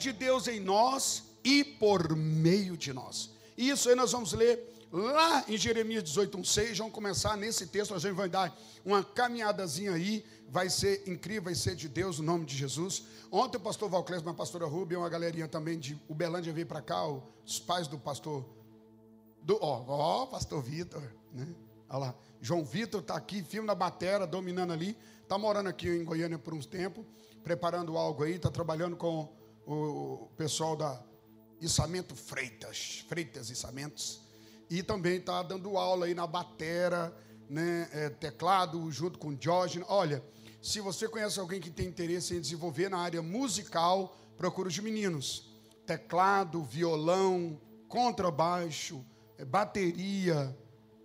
de Deus em nós e por meio de nós. Isso aí nós vamos ler lá em Jeremias 18:6, vamos começar nesse texto, a gente vai dar uma caminhadazinha aí, vai ser incrível, vai ser de Deus, no nome de Jesus. Ontem o pastor Valclésio, a pastora Rubia, uma galerinha também de Uberlândia veio para cá, os pais do pastor, do, ó, ó pastor Vitor, né? Olha lá, João Vitor está aqui, filme na batera, dominando ali, está morando aqui em Goiânia por uns tempo, preparando algo aí, está trabalhando com o pessoal da Içamento Freitas, Freitas Içamentos, e também está dando aula aí na batera, né, é, teclado, junto com Diógenes. Olha, se você conhece alguém que tem interesse em desenvolver na área musical, procura os meninos. Teclado, violão, contrabaixo, é, bateria,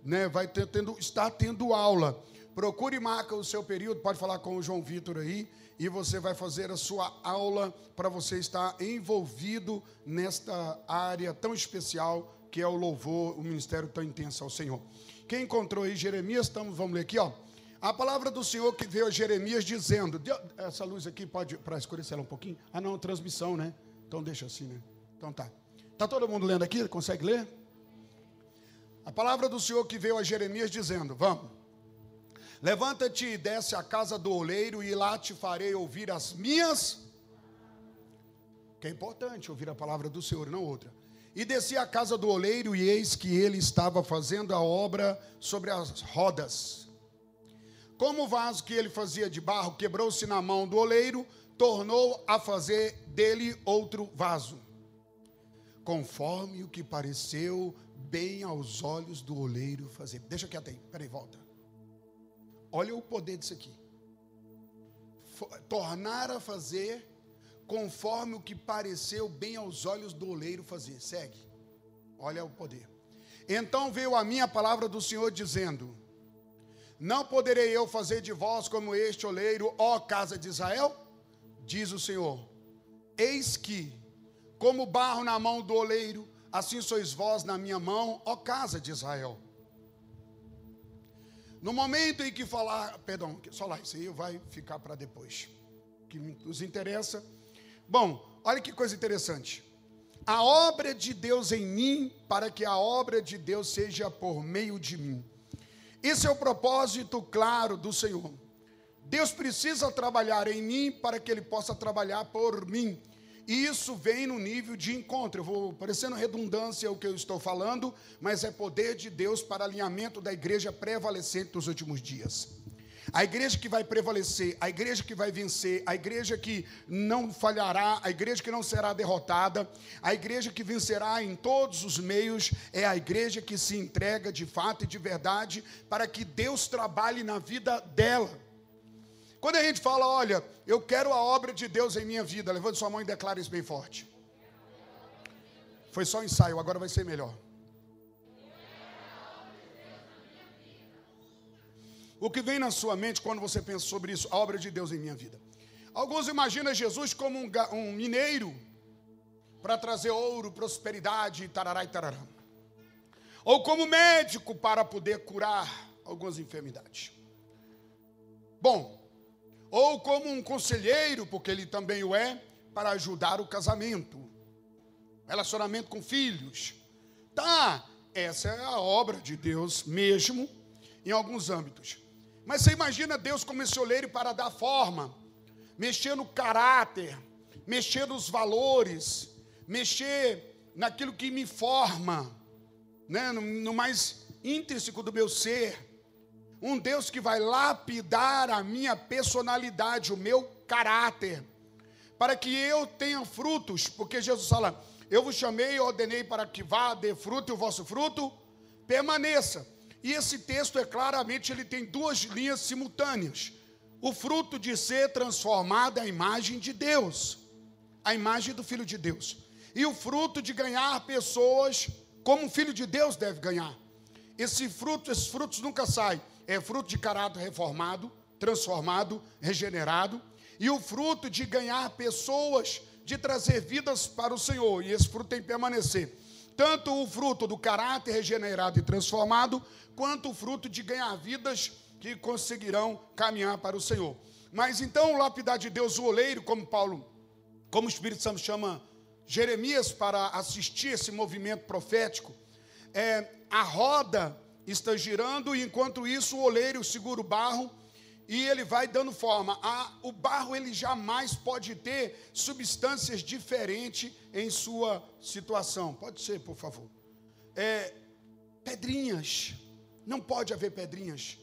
né, vai tendo, está tendo aula. Procure e marca o seu período, pode falar com o João Vitor aí, e você vai fazer a sua aula para você estar envolvido nesta área tão especial que é o louvor, o ministério tão intenso ao Senhor. Quem encontrou aí Jeremias, estamos, vamos ler aqui, ó. A palavra do Senhor que veio a Jeremias dizendo, essa luz aqui pode para escurecer ela um pouquinho? Ah, não, transmissão, né? Então deixa assim, né? Então tá. Tá todo mundo lendo aqui? Consegue ler? A palavra do Senhor que veio a Jeremias dizendo: Vamos. Levanta-te e desce à casa do oleiro, e lá te farei ouvir as minhas. Que é importante ouvir a palavra do Senhor, não outra. E desci à casa do oleiro, e eis que ele estava fazendo a obra sobre as rodas. Como o vaso que ele fazia de barro quebrou-se na mão do oleiro, tornou a fazer dele outro vaso, conforme o que pareceu bem aos olhos do oleiro fazer. Deixa quieto aí, peraí, volta. Olha o poder disso aqui. Tornar a fazer conforme o que pareceu bem aos olhos do oleiro fazer. Segue. Olha o poder. Então veio a minha palavra do Senhor dizendo: Não poderei eu fazer de vós como este oleiro, ó casa de Israel? Diz o Senhor: Eis que, como barro na mão do oleiro, assim sois vós na minha mão, ó casa de Israel. No momento em que falar, perdão, só lá, isso aí vai ficar para depois, que nos interessa. Bom, olha que coisa interessante. A obra de Deus em mim, para que a obra de Deus seja por meio de mim. Esse é o propósito claro do Senhor. Deus precisa trabalhar em mim para que Ele possa trabalhar por mim. Isso vem no nível de encontro. Eu vou parecendo redundância o que eu estou falando, mas é poder de Deus para alinhamento da igreja prevalecente dos últimos dias. A igreja que vai prevalecer, a igreja que vai vencer, a igreja que não falhará, a igreja que não será derrotada, a igreja que vencerá em todos os meios, é a igreja que se entrega de fato e de verdade para que Deus trabalhe na vida dela. Quando a gente fala, olha, eu quero a obra de Deus em minha vida, levante sua mão e declare isso bem forte. Foi só um ensaio, agora vai ser melhor. O que vem na sua mente quando você pensa sobre isso, a obra de Deus em minha vida? Alguns imaginam Jesus como um, um mineiro para trazer ouro, prosperidade, tarará e tarará. Ou como médico para poder curar algumas enfermidades. Bom, ou como um conselheiro, porque ele também o é, para ajudar o casamento, relacionamento com filhos. Tá, essa é a obra de Deus mesmo, em alguns âmbitos. Mas você imagina Deus como esse oleiro para dar forma, mexer no caráter, mexer nos valores, mexer naquilo que me forma, né, no, no mais intrínseco do meu ser. Um Deus que vai lapidar a minha personalidade, o meu caráter, para que eu tenha frutos, porque Jesus fala: Eu vos chamei e ordenei para que vá, dê fruto e o vosso fruto permaneça. E esse texto é claramente, ele tem duas linhas simultâneas. O fruto de ser transformado à imagem de Deus, a imagem do Filho de Deus. E o fruto de ganhar pessoas como o Filho de Deus deve ganhar. Esse fruto, esses frutos nunca saem é fruto de caráter reformado, transformado, regenerado, e o fruto de ganhar pessoas, de trazer vidas para o Senhor, e esse fruto tem que permanecer. Tanto o fruto do caráter regenerado e transformado, quanto o fruto de ganhar vidas que conseguirão caminhar para o Senhor. Mas então, o lapidar de Deus, o oleiro, como Paulo como o Espírito Santo chama Jeremias para assistir esse movimento profético, é, a roda está girando e enquanto isso o oleiro segura o barro e ele vai dando forma. A, o barro ele jamais pode ter substâncias diferentes em sua situação. Pode ser, por favor. É, pedrinhas. Não pode haver pedrinhas.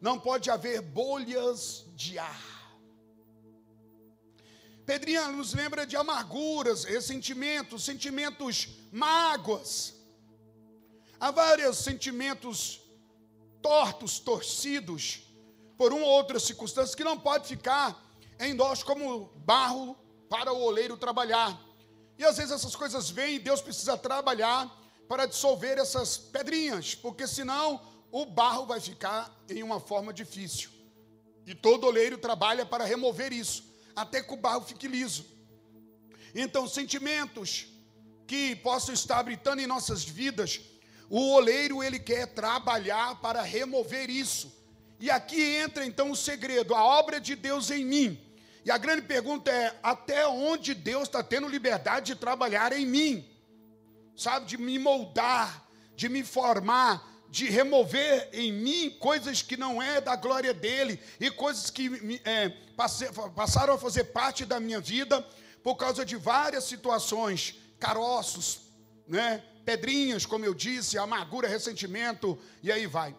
Não pode haver bolhas de ar. Pedrinha nos lembra de amarguras, ressentimentos, sentimentos mágoas. Há vários sentimentos tortos, torcidos por uma ou outra circunstância que não pode ficar em nós como barro para o oleiro trabalhar. E às vezes essas coisas vêm e Deus precisa trabalhar para dissolver essas pedrinhas, porque senão o barro vai ficar em uma forma difícil. E todo oleiro trabalha para remover isso, até que o barro fique liso. Então, sentimentos que possam estar habitando em nossas vidas, o oleiro ele quer trabalhar para remover isso. E aqui entra então o segredo, a obra de Deus em mim. E a grande pergunta é: até onde Deus está tendo liberdade de trabalhar em mim? Sabe, de me moldar, de me formar, de remover em mim coisas que não é da glória dele e coisas que é, passaram a fazer parte da minha vida por causa de várias situações, caroços, né? Pedrinhas, como eu disse, amargura, ressentimento, e aí vai.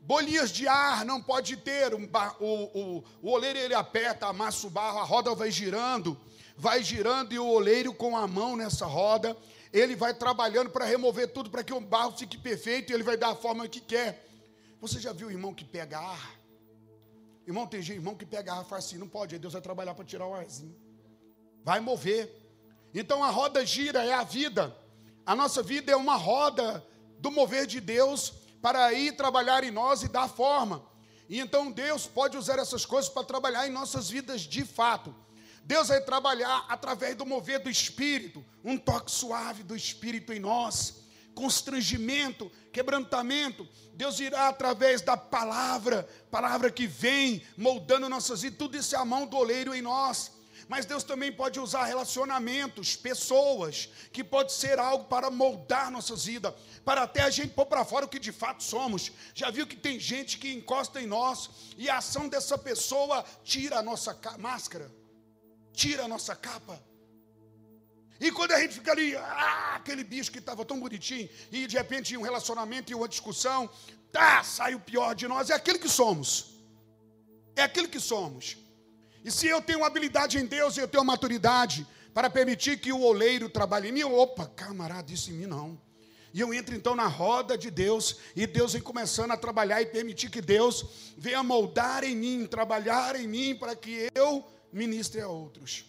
Bolinhas de ar não pode ter, o, o, o oleiro ele aperta, amassa o barro, a roda vai girando, vai girando e o oleiro com a mão nessa roda, ele vai trabalhando para remover tudo, para que o barro fique perfeito e ele vai dar a forma que quer. Você já viu irmão que pega ar? Irmão, tem irmão que pega ar faz assim, não pode, Deus vai trabalhar para tirar o arzinho. Vai mover. Então a roda gira, é a vida. A nossa vida é uma roda do mover de Deus para ir trabalhar em nós e dar forma. E então Deus pode usar essas coisas para trabalhar em nossas vidas de fato. Deus vai trabalhar através do mover do Espírito, um toque suave do Espírito em nós, constrangimento, quebrantamento. Deus irá através da palavra, palavra que vem moldando nossas vidas, tudo isso é a mão do oleiro em nós. Mas Deus também pode usar relacionamentos, pessoas, que pode ser algo para moldar nossas vidas, para até a gente pôr para fora o que de fato somos. Já viu que tem gente que encosta em nós e a ação dessa pessoa tira a nossa máscara, tira a nossa capa. E quando a gente fica ali, ah, aquele bicho que estava tão bonitinho, e de repente um relacionamento e uma discussão, tá, sai o pior de nós, é aquilo que somos. É aquilo que somos. E se eu tenho habilidade em Deus e eu tenho maturidade para permitir que o oleiro trabalhe em mim, opa, camarada, isso em mim não. E eu entro então na roda de Deus, e Deus vem começando a trabalhar e permitir que Deus venha moldar em mim, trabalhar em mim, para que eu ministre a outros,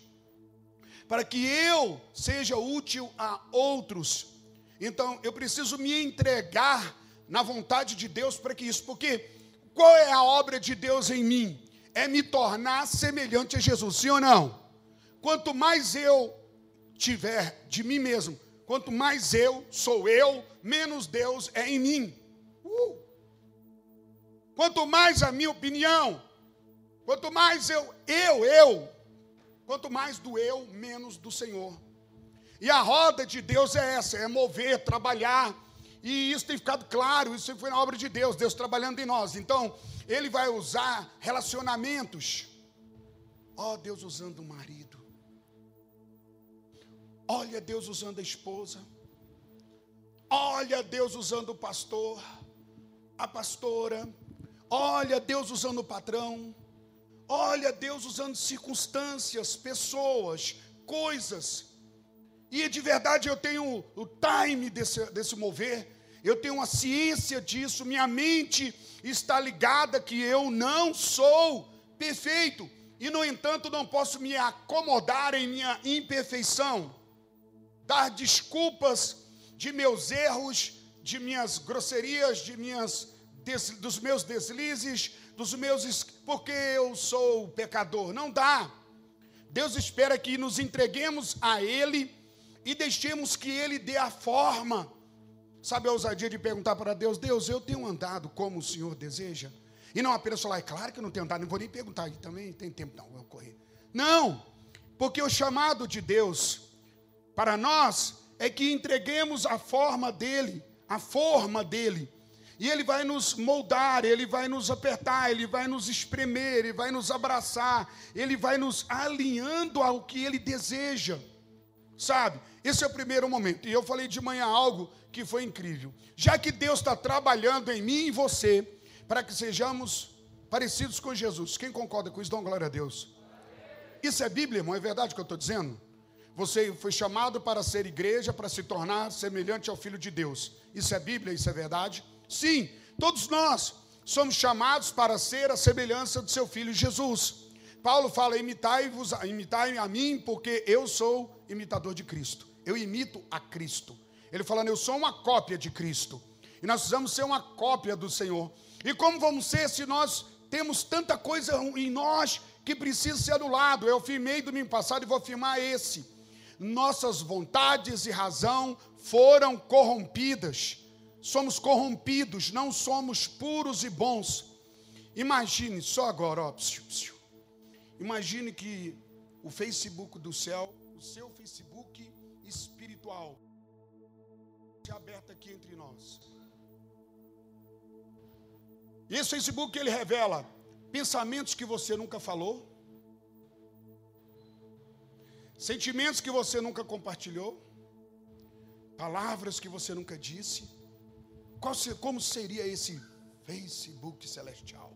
para que eu seja útil a outros. Então eu preciso me entregar na vontade de Deus para que isso, porque qual é a obra de Deus em mim? É me tornar semelhante a Jesus, sim ou não? Quanto mais eu tiver de mim mesmo, quanto mais eu sou eu, menos Deus é em mim. Uh! Quanto mais a minha opinião, quanto mais eu, eu, eu, quanto mais do eu, menos do Senhor. E a roda de Deus é essa, é mover, trabalhar. E isso tem ficado claro, isso foi na obra de Deus, Deus trabalhando em nós. Então, ele vai usar relacionamentos. Ó oh, Deus usando o marido. Olha Deus usando a esposa. Olha Deus usando o pastor, a pastora. Olha Deus usando o patrão. Olha Deus usando circunstâncias, pessoas, coisas. E de verdade eu tenho o time desse, desse mover eu tenho uma ciência disso, minha mente está ligada que eu não sou perfeito, e no entanto não posso me acomodar em minha imperfeição, dar desculpas de meus erros, de minhas grosserias, de minhas dos meus deslizes, dos meus porque eu sou pecador. Não dá. Deus espera que nos entreguemos a ele e deixemos que ele dê a forma Sabe a ousadia de perguntar para Deus: Deus, eu tenho andado como o Senhor deseja? E não apenas falar, é claro que eu não tenho andado, não vou nem perguntar, também tem tempo, não, vou correr. Não, Porque o chamado de Deus para nós é que entreguemos a forma dele, a forma dele. E ele vai nos moldar, ele vai nos apertar, ele vai nos espremer, ele vai nos abraçar, ele vai nos alinhando ao que ele deseja. Sabe? Esse é o primeiro momento. E eu falei de manhã algo que foi incrível. Já que Deus está trabalhando em mim e você, para que sejamos parecidos com Jesus. Quem concorda com isso? Dá glória a Deus. Isso é Bíblia, irmão? É verdade o que eu estou dizendo? Você foi chamado para ser igreja, para se tornar semelhante ao Filho de Deus. Isso é Bíblia? Isso é verdade? Sim, todos nós somos chamados para ser a semelhança do seu Filho Jesus. Paulo fala: imitai-vos, imitai a mim, porque eu sou imitador de Cristo. Eu imito a Cristo. Ele falando, eu sou uma cópia de Cristo. E nós precisamos ser uma cópia do Senhor. E como vamos ser se nós temos tanta coisa em nós que precisa ser anulado? Eu afirmei domingo passado e vou afirmar esse. Nossas vontades e razão foram corrompidas. Somos corrompidos, não somos puros e bons. Imagine só agora, ó, psiu, psiu. imagine que o Facebook do céu, o seu espiritual, se aberta aqui entre nós. E esse Facebook ele revela pensamentos que você nunca falou, sentimentos que você nunca compartilhou, palavras que você nunca disse. Qual, como seria esse Facebook celestial?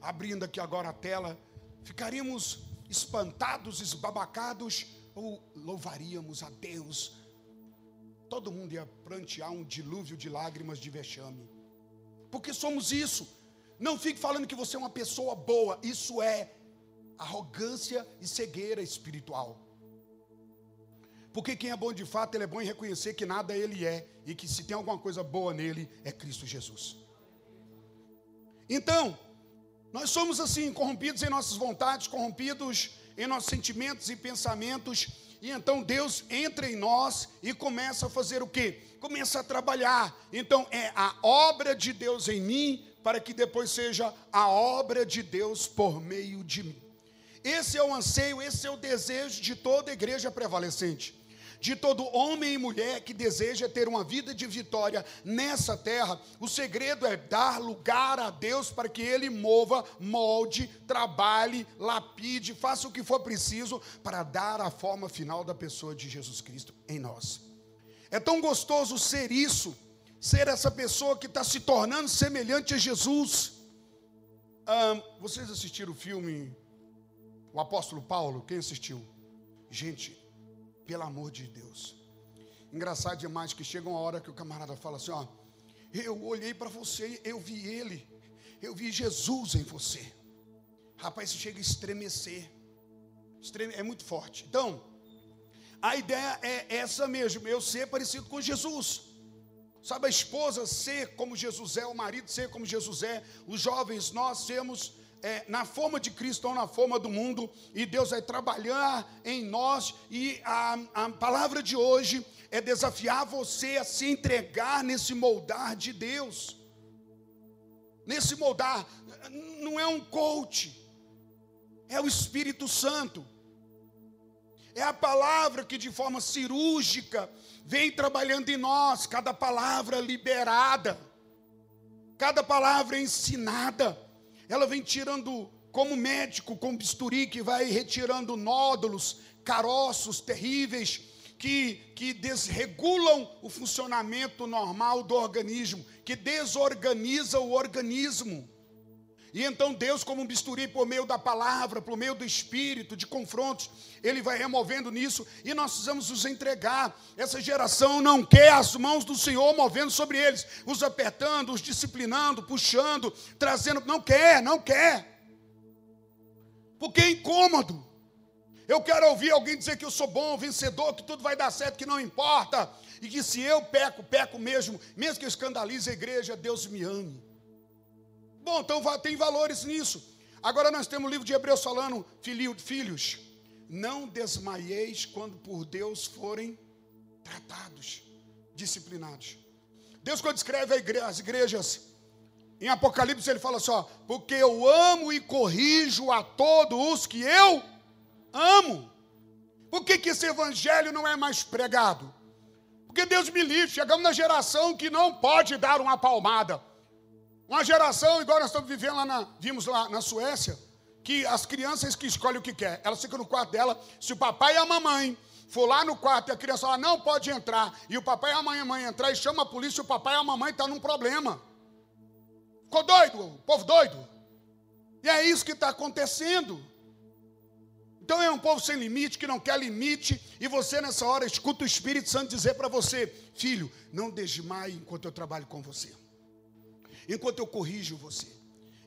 Abrindo aqui agora a tela, ficaríamos espantados, esbabacados, ou louvaríamos a Deus? Todo mundo ia prantear um dilúvio de lágrimas de vexame, porque somos isso. Não fique falando que você é uma pessoa boa. Isso é arrogância e cegueira espiritual. Porque quem é bom de fato, ele é bom em reconhecer que nada ele é e que se tem alguma coisa boa nele é Cristo Jesus. Então, nós somos assim, corrompidos em nossas vontades, corrompidos em nossos sentimentos e pensamentos, e então Deus entra em nós e começa a fazer o quê? Começa a trabalhar. Então é a obra de Deus em mim para que depois seja a obra de Deus por meio de mim. Esse é o anseio, esse é o desejo de toda igreja prevalecente, de todo homem e mulher que deseja ter uma vida de vitória nessa terra. O segredo é dar lugar a Deus para que Ele mova, molde, trabalhe, lapide, faça o que for preciso para dar a forma final da pessoa de Jesus Cristo em nós. É tão gostoso ser isso ser essa pessoa que está se tornando semelhante a Jesus. vocês assistiram o filme O Apóstolo Paulo? Quem assistiu? Gente, pelo amor de Deus. Engraçado demais que chega uma hora que o camarada fala assim: ó, eu olhei para você, eu vi ele, eu vi Jesus em você. Rapaz, isso chega a estremecer. É muito forte. Então, a ideia é essa mesmo, eu ser parecido com Jesus. Sabe, a esposa ser como Jesus é, o marido ser como Jesus é, os jovens, nós sermos é, na forma de Cristo ou na forma do mundo, e Deus vai trabalhar em nós, e a, a palavra de hoje é desafiar você a se entregar nesse moldar de Deus. Nesse moldar, não é um coach, é o Espírito Santo. É a palavra que de forma cirúrgica vem trabalhando em nós, cada palavra liberada, cada palavra ensinada, ela vem tirando, como médico, com bisturi, que vai retirando nódulos, caroços terríveis, que, que desregulam o funcionamento normal do organismo, que desorganiza o organismo. E então Deus, como um bisturi por meio da palavra, por meio do espírito, de confrontos, Ele vai removendo nisso e nós precisamos nos entregar. Essa geração não quer as mãos do Senhor movendo sobre eles, os apertando, os disciplinando, puxando, trazendo. Não quer, não quer. Porque é incômodo. Eu quero ouvir alguém dizer que eu sou bom, vencedor, que tudo vai dar certo, que não importa. E que se eu peco, peco mesmo, mesmo que eu escandalize a igreja, Deus me ame. Bom, então tem valores nisso. Agora nós temos o livro de Hebreus falando, filhos, não desmaieis quando por Deus forem tratados, disciplinados. Deus, quando escreve as igrejas, em Apocalipse ele fala só, porque eu amo e corrijo a todos os que eu amo. Por que, que esse evangelho não é mais pregado? Porque Deus me livre, chegamos na geração que não pode dar uma palmada. Uma geração, igual nós estamos vivendo lá na, vimos lá na Suécia, que as crianças que escolhem o que quer, elas ficam no quarto dela, se o papai e a mamãe for lá no quarto e a criança fala, não pode entrar, e o papai e a mãe, a mãe entrar e chama a polícia, o papai e a mamãe estão tá num problema. Ficou doido, o povo doido. E é isso que está acontecendo. Então é um povo sem limite, que não quer limite, e você nessa hora escuta o Espírito Santo dizer para você: filho, não desmaie enquanto eu trabalho com você, enquanto eu corrijo você,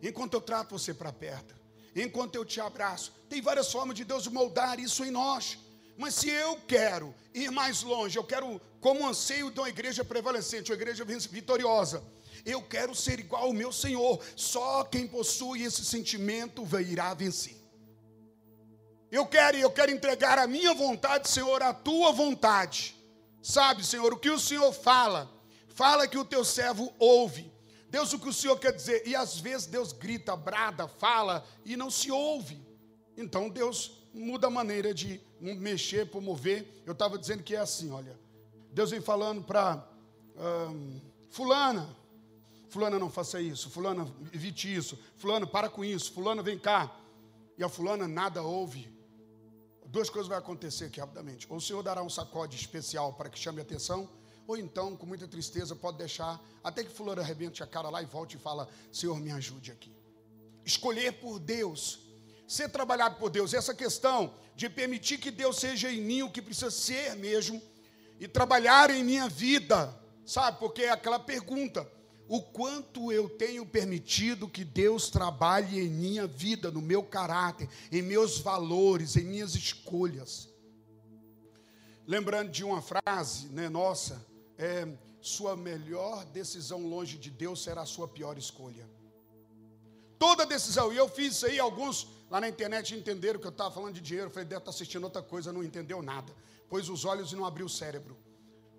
enquanto eu trato você para perto, enquanto eu te abraço. Tem várias formas de Deus moldar isso em nós. Mas se eu quero ir mais longe, eu quero, como anseio de uma igreja prevalecente, uma igreja vitoriosa, eu quero ser igual ao meu Senhor. Só quem possui esse sentimento irá vencer. Eu quero, eu quero entregar a minha vontade, Senhor, a tua vontade. Sabe, Senhor, o que o Senhor fala, fala que o teu servo ouve. Deus, o que o Senhor quer dizer, e às vezes Deus grita, brada, fala e não se ouve. Então Deus muda a maneira de mexer, promover. Eu estava dizendo que é assim, olha. Deus vem falando para um, fulana, fulana não faça isso, fulana evite isso, fulano para com isso, fulana vem cá. E a fulana nada ouve duas coisas vão acontecer aqui rapidamente. Ou o Senhor dará um sacode especial para que chame a atenção, ou então, com muita tristeza, pode deixar até que fulano arrebente a cara lá e volte e fala: Senhor, me ajude aqui. Escolher por Deus, ser trabalhado por Deus, essa questão de permitir que Deus seja em mim o que precisa ser mesmo, e trabalhar em minha vida, sabe? Porque é aquela pergunta: o quanto eu tenho permitido que Deus trabalhe em minha vida, no meu caráter, em meus valores, em minhas escolhas. Lembrando de uma frase, né, nossa, é, sua melhor decisão longe de Deus será a sua pior escolha. Toda decisão, e eu fiz isso aí, alguns lá na internet entenderam que eu estava falando de dinheiro, eu falei, deve estar tá assistindo outra coisa, não entendeu nada. Pôs os olhos e não abriu o cérebro.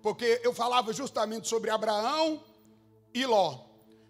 Porque eu falava justamente sobre Abraão, e Ló.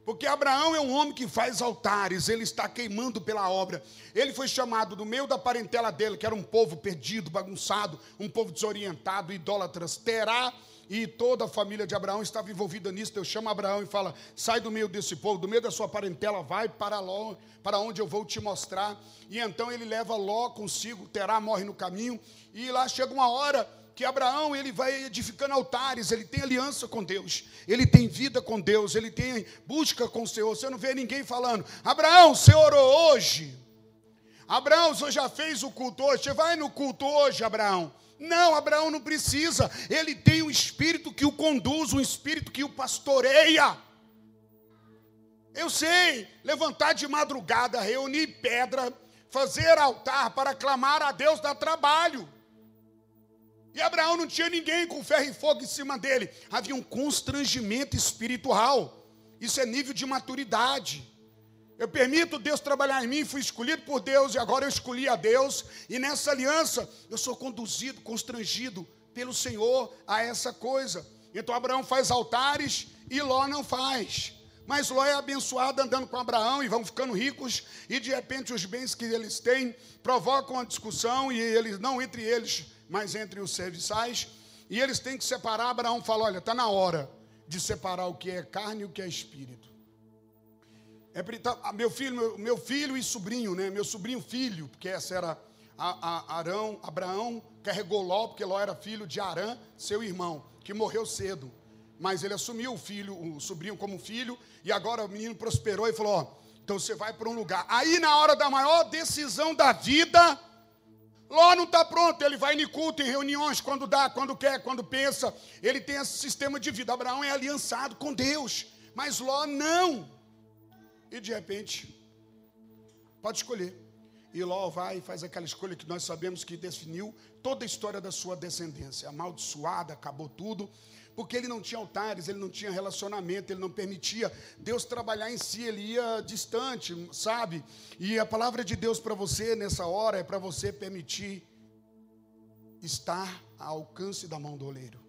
Porque Abraão é um homem que faz altares, ele está queimando pela obra. Ele foi chamado do meio da parentela dele, que era um povo perdido, bagunçado, um povo desorientado, idólatras. Terá e toda a família de Abraão estava envolvida nisso. Deus chama Abraão e fala: sai do meio desse povo, do meio da sua parentela, vai para Ló, para onde eu vou te mostrar. E então ele leva Ló consigo, Terá morre no caminho, e lá chega uma hora que Abraão ele vai edificando altares, ele tem aliança com Deus, ele tem vida com Deus, ele tem busca com o Senhor. Você não vê ninguém falando, Abraão, você orou hoje? Abraão, você já fez o culto hoje? Você vai no culto hoje, Abraão? Não, Abraão não precisa. Ele tem um espírito que o conduz, um espírito que o pastoreia. Eu sei, levantar de madrugada, reunir pedra, fazer altar para clamar a Deus dá trabalho. E Abraão não tinha ninguém com ferro e fogo em cima dele. Havia um constrangimento espiritual. Isso é nível de maturidade. Eu permito Deus trabalhar em mim, fui escolhido por Deus e agora eu escolhi a Deus. E nessa aliança eu sou conduzido, constrangido pelo Senhor a essa coisa. Então Abraão faz altares e Ló não faz. Mas Ló é abençoado andando com Abraão e vão ficando ricos, e de repente os bens que eles têm provocam uma discussão, e eles, não entre eles, mas entre os serviçais, e eles têm que separar. Abraão fala: olha, está na hora de separar o que é carne e o que é espírito. É, tá, meu filho, meu, filho e sobrinho, né? Meu sobrinho filho, porque essa era a, a Arão, Abraão carregou Ló, porque Ló era filho de Arã, seu irmão, que morreu cedo. Mas ele assumiu o filho, o sobrinho como filho, e agora o menino prosperou e falou: ó, então você vai para um lugar. Aí na hora da maior decisão da vida, Ló não está pronto, ele vai em culto, em reuniões, quando dá, quando quer, quando pensa. Ele tem esse sistema de vida. Abraão é aliançado com Deus, mas Ló não. E de repente, pode escolher. E Ló vai e faz aquela escolha que nós sabemos que definiu toda a história da sua descendência. Amaldiçoada, acabou tudo porque ele não tinha altares, ele não tinha relacionamento, ele não permitia Deus trabalhar em si, ele ia distante, sabe? E a palavra de Deus para você nessa hora é para você permitir estar ao alcance da mão do oleiro,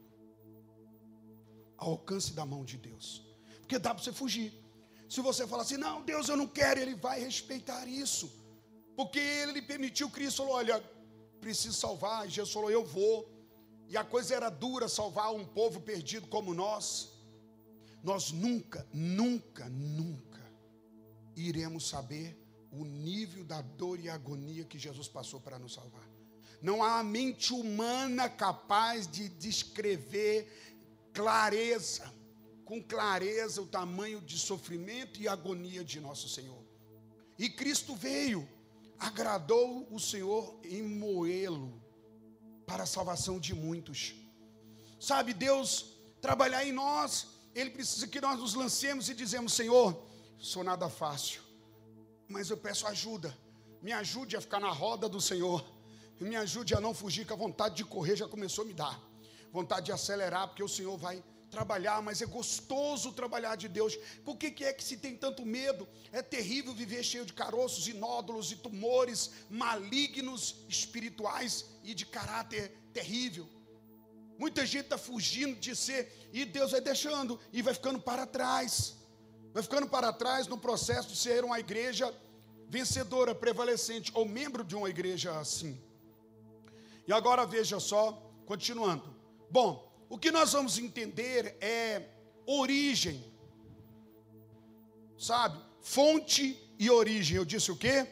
ao alcance da mão de Deus, porque dá para você fugir. Se você falar assim, não, Deus, eu não quero, ele vai respeitar isso, porque ele permitiu Cristo, olha, preciso salvar. E Jesus falou: Eu vou. E a coisa era dura salvar um povo perdido como nós. Nós nunca, nunca, nunca iremos saber o nível da dor e agonia que Jesus passou para nos salvar. Não há mente humana capaz de descrever clareza, com clareza, o tamanho de sofrimento e agonia de nosso Senhor. E Cristo veio, agradou o Senhor em moê-lo para a salvação de muitos. Sabe, Deus trabalhar em nós, Ele precisa que nós nos lancemos e dizemos: Senhor, sou nada fácil, mas eu peço ajuda, me ajude a ficar na roda do Senhor, me ajude a não fugir, que a vontade de correr já começou a me dar, vontade de acelerar, porque o Senhor vai trabalhar, mas é gostoso trabalhar de Deus. Por que, que é que se tem tanto medo? É terrível viver cheio de caroços e nódulos e tumores malignos espirituais e de caráter terrível. Muita gente está fugindo de ser, e Deus vai deixando, e vai ficando para trás. Vai ficando para trás no processo de ser uma igreja vencedora, prevalecente, ou membro de uma igreja assim. E agora veja só, continuando. Bom, o que nós vamos entender é origem, sabe? Fonte e origem. Eu disse o quê?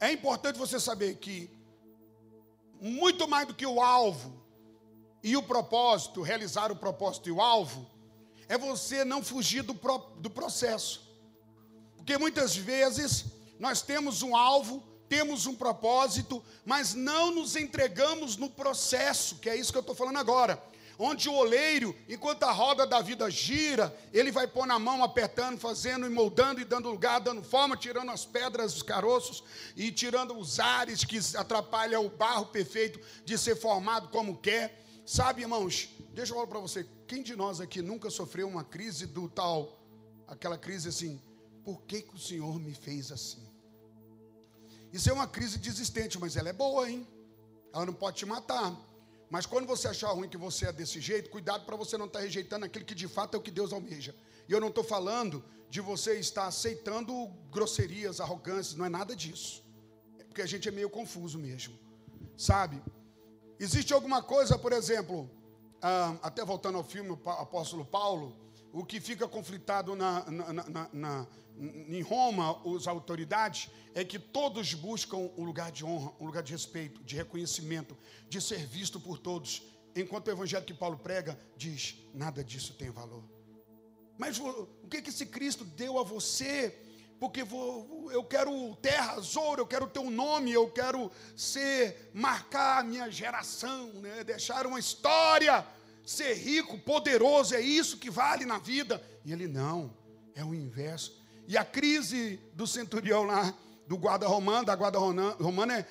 É importante você saber que, muito mais do que o alvo e o propósito, realizar o propósito e o alvo, é você não fugir do, pro, do processo. Porque muitas vezes nós temos um alvo, temos um propósito, mas não nos entregamos no processo, que é isso que eu estou falando agora. Onde o oleiro, enquanto a roda da vida gira, ele vai pôr na mão, apertando, fazendo e moldando e dando lugar, dando forma, tirando as pedras, os caroços e tirando os ares que atrapalham o barro perfeito de ser formado como quer. Sabe, irmãos, deixa eu falar para você, quem de nós aqui nunca sofreu uma crise do tal, aquela crise assim, por que, que o Senhor me fez assim? Isso é uma crise desistente, mas ela é boa, hein? Ela não pode te matar. Mas quando você achar ruim que você é desse jeito, cuidado para você não estar tá rejeitando aquilo que de fato é o que Deus almeja. E eu não estou falando de você estar aceitando grosserias, arrogâncias, não é nada disso. É porque a gente é meio confuso mesmo. Sabe? Existe alguma coisa, por exemplo, ah, até voltando ao filme Apóstolo Paulo, o que fica conflitado na, na, na em Roma, as autoridades, é que todos buscam um lugar de honra, um lugar de respeito, de reconhecimento, de ser visto por todos. Enquanto o evangelho que Paulo prega diz: nada disso tem valor. Mas o que, que esse Cristo deu a você? Porque eu quero terra, ouro, eu quero ter um nome, eu quero ser, marcar a minha geração, né? deixar uma história, ser rico, poderoso, é isso que vale na vida. E ele não, é o inverso e a crise do centurião lá, do guarda romano, da guarda romana, é,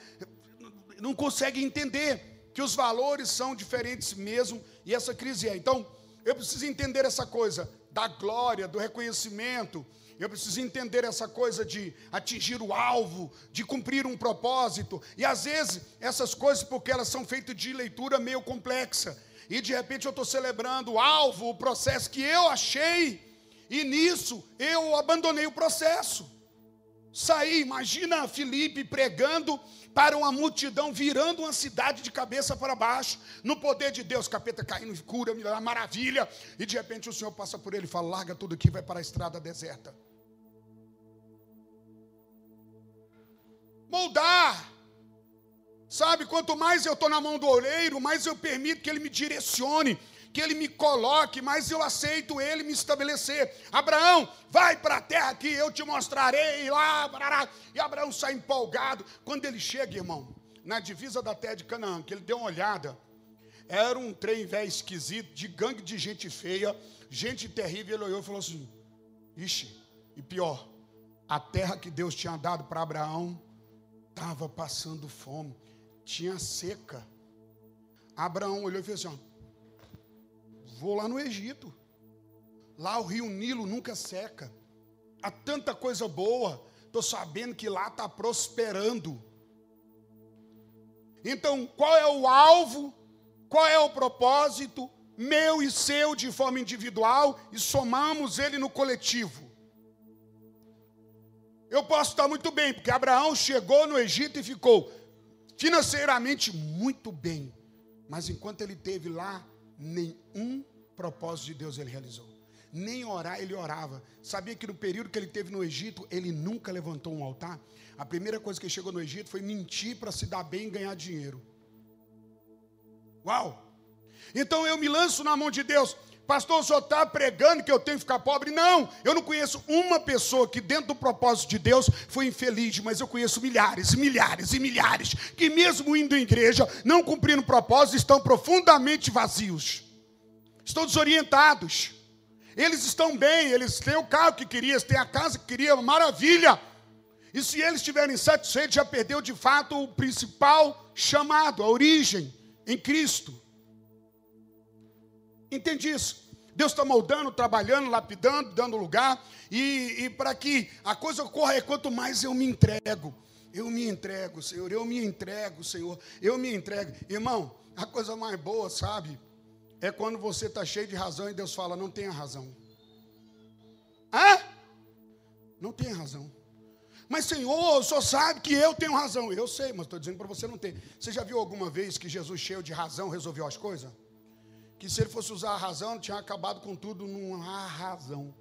não consegue entender que os valores são diferentes mesmo, e essa crise é. Então, eu preciso entender essa coisa da glória, do reconhecimento, eu preciso entender essa coisa de atingir o alvo, de cumprir um propósito. E às vezes, essas coisas, porque elas são feitas de leitura meio complexa. E de repente eu estou celebrando o alvo, o processo que eu achei e nisso eu abandonei o processo. Saí, imagina Felipe pregando para uma multidão, virando uma cidade de cabeça para baixo, no poder de Deus, capeta caindo, cura, maravilha, e de repente o Senhor passa por ele e fala: larga tudo aqui, vai para a estrada deserta. Moldar, sabe, quanto mais eu estou na mão do oleiro, mais eu permito que ele me direcione, que ele me coloque, mas eu aceito ele me estabelecer. Abraão, vai para a terra que eu te mostrarei lá. E Abraão sai empolgado. Quando ele chega, irmão, na divisa da terra de Canaã, que ele deu uma olhada, era um trem velho esquisito, de gangue de gente feia, gente terrível. Ele olhou e falou assim: Ixi, e pior, a terra que Deus tinha dado para Abraão estava passando fome, tinha seca. Abraão olhou e fez assim: Vou lá no Egito. Lá o rio Nilo nunca seca. Há tanta coisa boa. Estou sabendo que lá está prosperando. Então, qual é o alvo? Qual é o propósito? Meu e seu de forma individual e somamos ele no coletivo. Eu posso estar muito bem, porque Abraão chegou no Egito e ficou financeiramente muito bem. Mas enquanto ele teve lá, nenhum propósito de Deus ele realizou. Nem orar ele orava. Sabia que no período que ele teve no Egito, ele nunca levantou um altar? A primeira coisa que ele chegou no Egito foi mentir para se dar bem e ganhar dinheiro. Uau! Então eu me lanço na mão de Deus. Pastor, senhor está pregando que eu tenho que ficar pobre? Não, eu não conheço uma pessoa que, dentro do propósito de Deus, foi infeliz, mas eu conheço milhares, milhares e milhares que, mesmo indo à igreja, não cumprindo o propósito, estão profundamente vazios, estão desorientados. Eles estão bem, eles têm o carro que queriam, têm a casa que queriam, maravilha. E se eles estiverem satisfeitos, já perdeu de fato o principal chamado, a origem em Cristo. Entende isso? Deus está moldando, trabalhando, lapidando, dando lugar. E, e para que a coisa ocorra é quanto mais eu me entrego. Eu me entrego, Senhor. Eu me entrego, Senhor. Eu me entrego. Irmão, a coisa mais boa, sabe? É quando você está cheio de razão e Deus fala: não tenha razão. Hã? Não tenha razão. Mas, Senhor, Senhor sabe que eu tenho razão. Eu sei, mas estou dizendo para você não ter. Você já viu alguma vez que Jesus, cheio de razão, resolveu as coisas? que se ele fosse usar a razão, tinha acabado com tudo numa razão.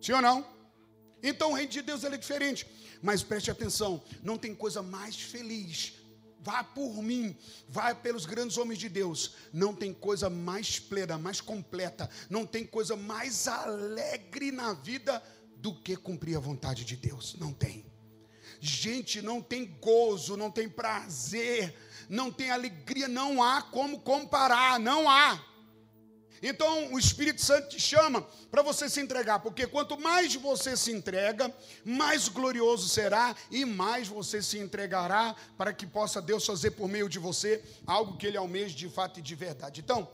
Sim ou não? Então o reino de Deus é diferente. Mas preste atenção, não tem coisa mais feliz. Vá por mim, vá pelos grandes homens de Deus. Não tem coisa mais plena, mais completa, não tem coisa mais alegre na vida do que cumprir a vontade de Deus. Não tem. Gente, não tem gozo, não tem prazer não tem alegria, não há como comparar, não há. Então o Espírito Santo te chama para você se entregar, porque quanto mais você se entrega, mais glorioso será e mais você se entregará para que possa Deus fazer por meio de você algo que Ele almeja de fato e de verdade. Então,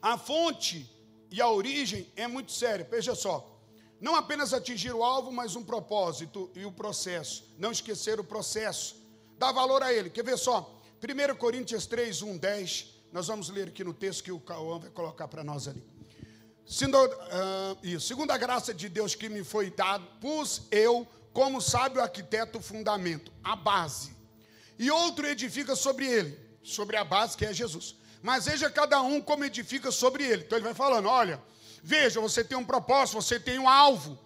a fonte e a origem é muito séria, veja só. Não apenas atingir o alvo, mas um propósito e o processo. Não esquecer o processo. Dá valor a ele. Quer ver só? 1 Coríntios 3, 1, 10. Nós vamos ler aqui no texto que o Cauã vai colocar para nós ali. Sendo, uh, isso, segundo a graça de Deus que me foi dado, pus eu, como sábio arquiteto, o fundamento, a base. E outro edifica sobre ele, sobre a base que é Jesus. Mas veja cada um como edifica sobre ele. Então ele vai falando: olha, veja, você tem um propósito, você tem um alvo.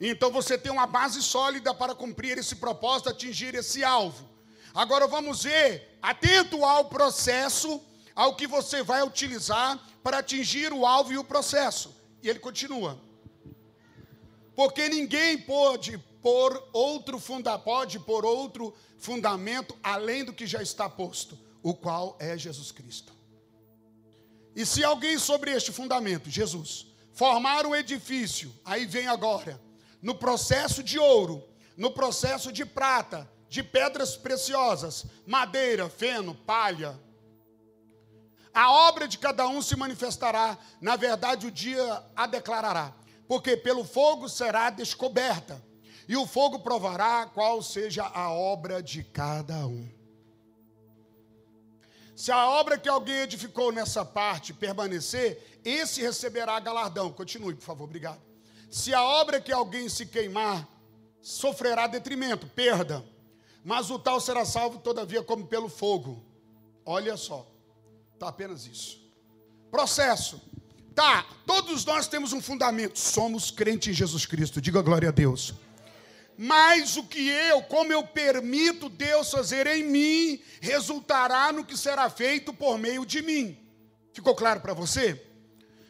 Então você tem uma base sólida para cumprir esse propósito, atingir esse alvo. Agora vamos ver, atento ao processo, ao que você vai utilizar para atingir o alvo e o processo. E ele continua. Porque ninguém pode pôr outro funda, pode pôr outro fundamento além do que já está posto, o qual é Jesus Cristo. E se alguém sobre este fundamento, Jesus, formar um edifício, aí vem agora, no processo de ouro, no processo de prata, de pedras preciosas, madeira, feno, palha. A obra de cada um se manifestará, na verdade, o dia a declarará, porque pelo fogo será descoberta, e o fogo provará qual seja a obra de cada um. Se a obra que alguém edificou nessa parte permanecer, esse receberá galardão. Continue, por favor, obrigado. Se a obra que alguém se queimar, sofrerá detrimento, perda mas o tal será salvo, todavia, como pelo fogo. Olha só, está apenas isso. Processo. Tá, todos nós temos um fundamento, somos crentes em Jesus Cristo, diga glória a Deus. Mas o que eu, como eu permito Deus fazer em mim, resultará no que será feito por meio de mim. Ficou claro para você?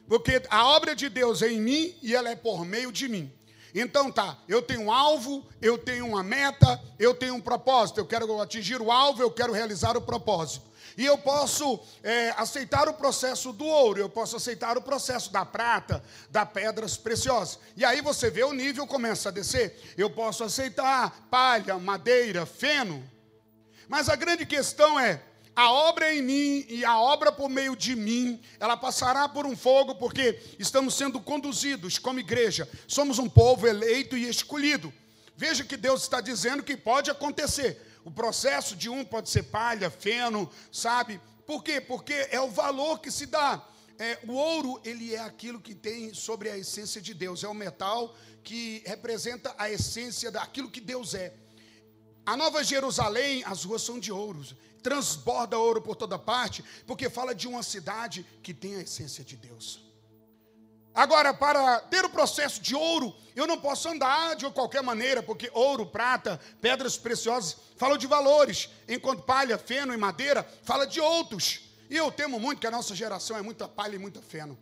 Porque a obra de Deus é em mim e ela é por meio de mim. Então tá, eu tenho um alvo, eu tenho uma meta, eu tenho um propósito. Eu quero atingir o alvo, eu quero realizar o propósito. E eu posso é, aceitar o processo do ouro, eu posso aceitar o processo da prata, das pedras preciosas. E aí você vê o nível começa a descer. Eu posso aceitar palha, madeira, feno. Mas a grande questão é: a obra em mim e a obra por meio de mim, ela passará por um fogo, porque estamos sendo conduzidos como igreja. Somos um povo eleito e escolhido. Veja que Deus está dizendo que pode acontecer. O processo de um pode ser palha, feno, sabe? Por quê? Porque é o valor que se dá. É, o ouro, ele é aquilo que tem sobre a essência de Deus. É o metal que representa a essência daquilo que Deus é. A Nova Jerusalém, as ruas são de ouro, transborda ouro por toda parte, porque fala de uma cidade que tem a essência de Deus. Agora, para ter o processo de ouro, eu não posso andar de qualquer maneira, porque ouro, prata, pedras preciosas falam de valores, enquanto palha, feno e madeira fala de outros. E eu temo muito que a nossa geração é muita palha e muita feno.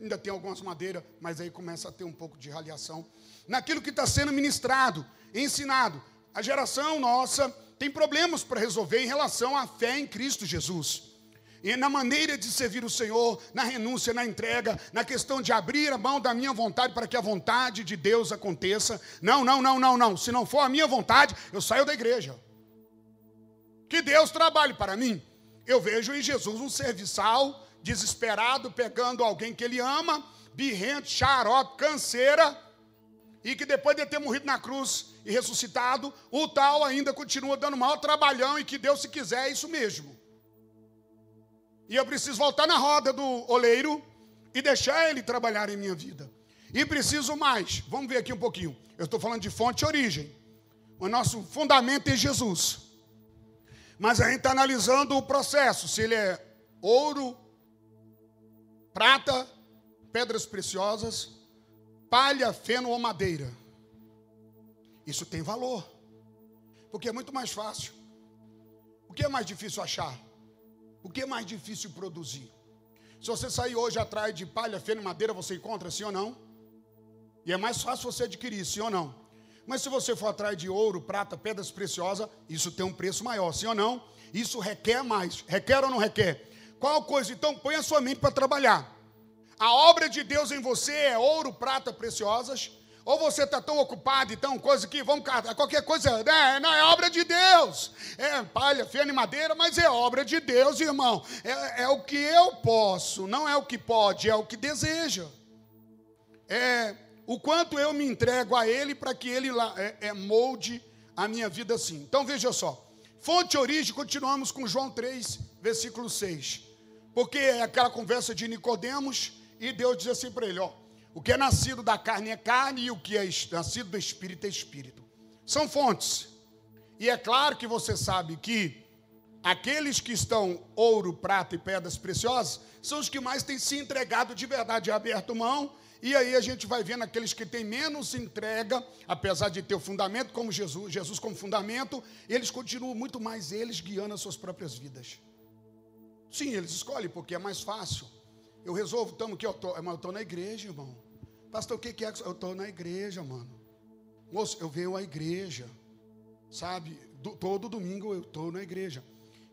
Ainda tem algumas madeiras, mas aí começa a ter um pouco de raliação naquilo que está sendo ministrado, ensinado. A geração nossa tem problemas para resolver em relação à fé em Cristo Jesus. E na maneira de servir o Senhor, na renúncia, na entrega, na questão de abrir a mão da minha vontade para que a vontade de Deus aconteça. Não, não, não, não, não. Se não for a minha vontade, eu saio da igreja. Que Deus trabalhe para mim. Eu vejo em Jesus um serviçal desesperado, pegando alguém que ele ama, birrento, xarope, canseira, e que depois de ter morrido na cruz e ressuscitado, o tal ainda continua dando maior trabalhão e que Deus, se quiser, é isso mesmo. E eu preciso voltar na roda do oleiro e deixar ele trabalhar em minha vida. E preciso mais. Vamos ver aqui um pouquinho. Eu estou falando de fonte e origem. O nosso fundamento é Jesus. Mas a gente está analisando o processo, se ele é ouro, prata, pedras preciosas, palha, feno ou madeira. Isso tem valor. Porque é muito mais fácil. O que é mais difícil achar? O que é mais difícil produzir? Se você sair hoje atrás de palha, feno e madeira, você encontra, sim ou não? E é mais fácil você adquirir, sim ou não? Mas se você for atrás de ouro, prata, pedras preciosas, isso tem um preço maior, sim ou não? Isso requer mais. Requer ou não requer? Qual coisa? Então, põe a sua mente para trabalhar. A obra de Deus em você é ouro, prata preciosas, ou você está tão ocupado e tão coisa que vamos qualquer coisa, né? não é obra de Deus. É palha, feno e madeira, mas é obra de Deus, irmão. É, é o que eu posso, não é o que pode, é o que deseja. É o quanto eu me entrego a Ele para que Ele é, é, molde a minha vida assim. Então veja só. Fonte origem, continuamos com João 3, versículo 6. Porque é aquela conversa de Nicodemos e Deus diz assim para ele: ó, o que é nascido da carne é carne e o que é nascido do espírito é espírito. São fontes. E é claro que você sabe que aqueles que estão ouro, prata e pedras preciosas são os que mais têm se entregado de verdade, aberto mão. E aí a gente vai vendo aqueles que têm menos entrega, apesar de ter o fundamento como Jesus, Jesus como fundamento, eles continuam muito mais eles guiando as suas próprias vidas. Sim, eles escolhem porque é mais fácil. Eu resolvo, estamos aqui, eu estou na igreja, irmão. Pastor, o que, que é? Eu estou na igreja, mano. Moço, eu venho à igreja. Sabe? Do, todo domingo eu estou na igreja.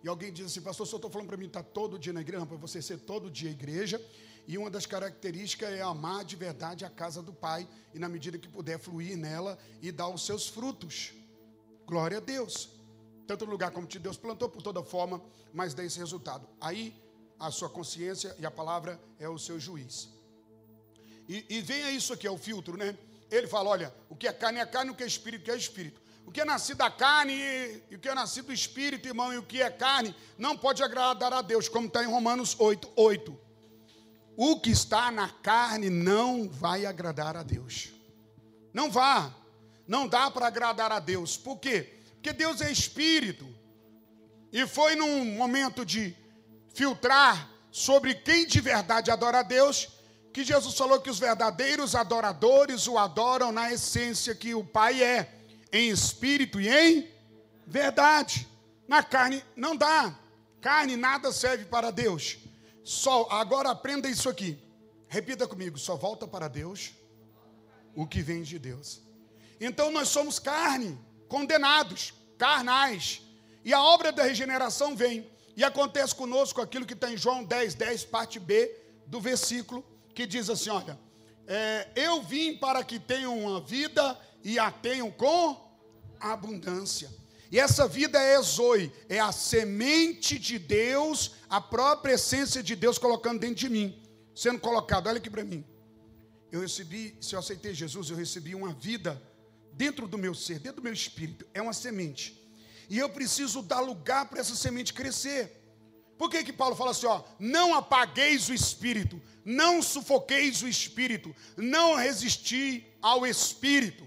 E alguém diz assim, pastor, eu estou falando para mim, está todo dia na igreja, para você ser todo dia igreja. E uma das características é amar de verdade a casa do Pai. E na medida que puder fluir nela e dar os seus frutos. Glória a Deus. Tanto no lugar como te Deus plantou, por toda forma, mas dá esse resultado. Aí a sua consciência e a palavra é o seu juiz. E, e venha isso aqui, é o filtro, né? Ele fala: olha, o que é carne é carne, o que é espírito, que é espírito. O que é nascido da carne e, e o que é nascido do espírito, irmão, e o que é carne, não pode agradar a Deus, como está em Romanos 8, 8. O que está na carne não vai agradar a Deus. Não vá. Não dá para agradar a Deus. Por quê? Porque Deus é espírito. E foi num momento de filtrar sobre quem de verdade adora a Deus, que Jesus falou que os verdadeiros adoradores o adoram na essência que o Pai é, em espírito e em verdade. Na carne não dá. Carne nada serve para Deus. Só agora aprenda isso aqui. Repita comigo, só volta para Deus o que vem de Deus. Então nós somos carne, condenados, carnais. E a obra da regeneração vem e acontece conosco aquilo que está em João 10, 10, parte B do versículo, que diz assim: olha, é, eu vim para que tenham uma vida e a tenham com abundância. E essa vida é Zoe, é a semente de Deus, a própria essência de Deus colocando dentro de mim, sendo colocado. Olha aqui para mim. Eu recebi, se eu aceitei Jesus, eu recebi uma vida dentro do meu ser, dentro do meu espírito. É uma semente. E eu preciso dar lugar para essa semente crescer. Por que, que Paulo fala assim, ó, não apagueis o espírito, não sufoqueis o espírito, não resisti ao espírito.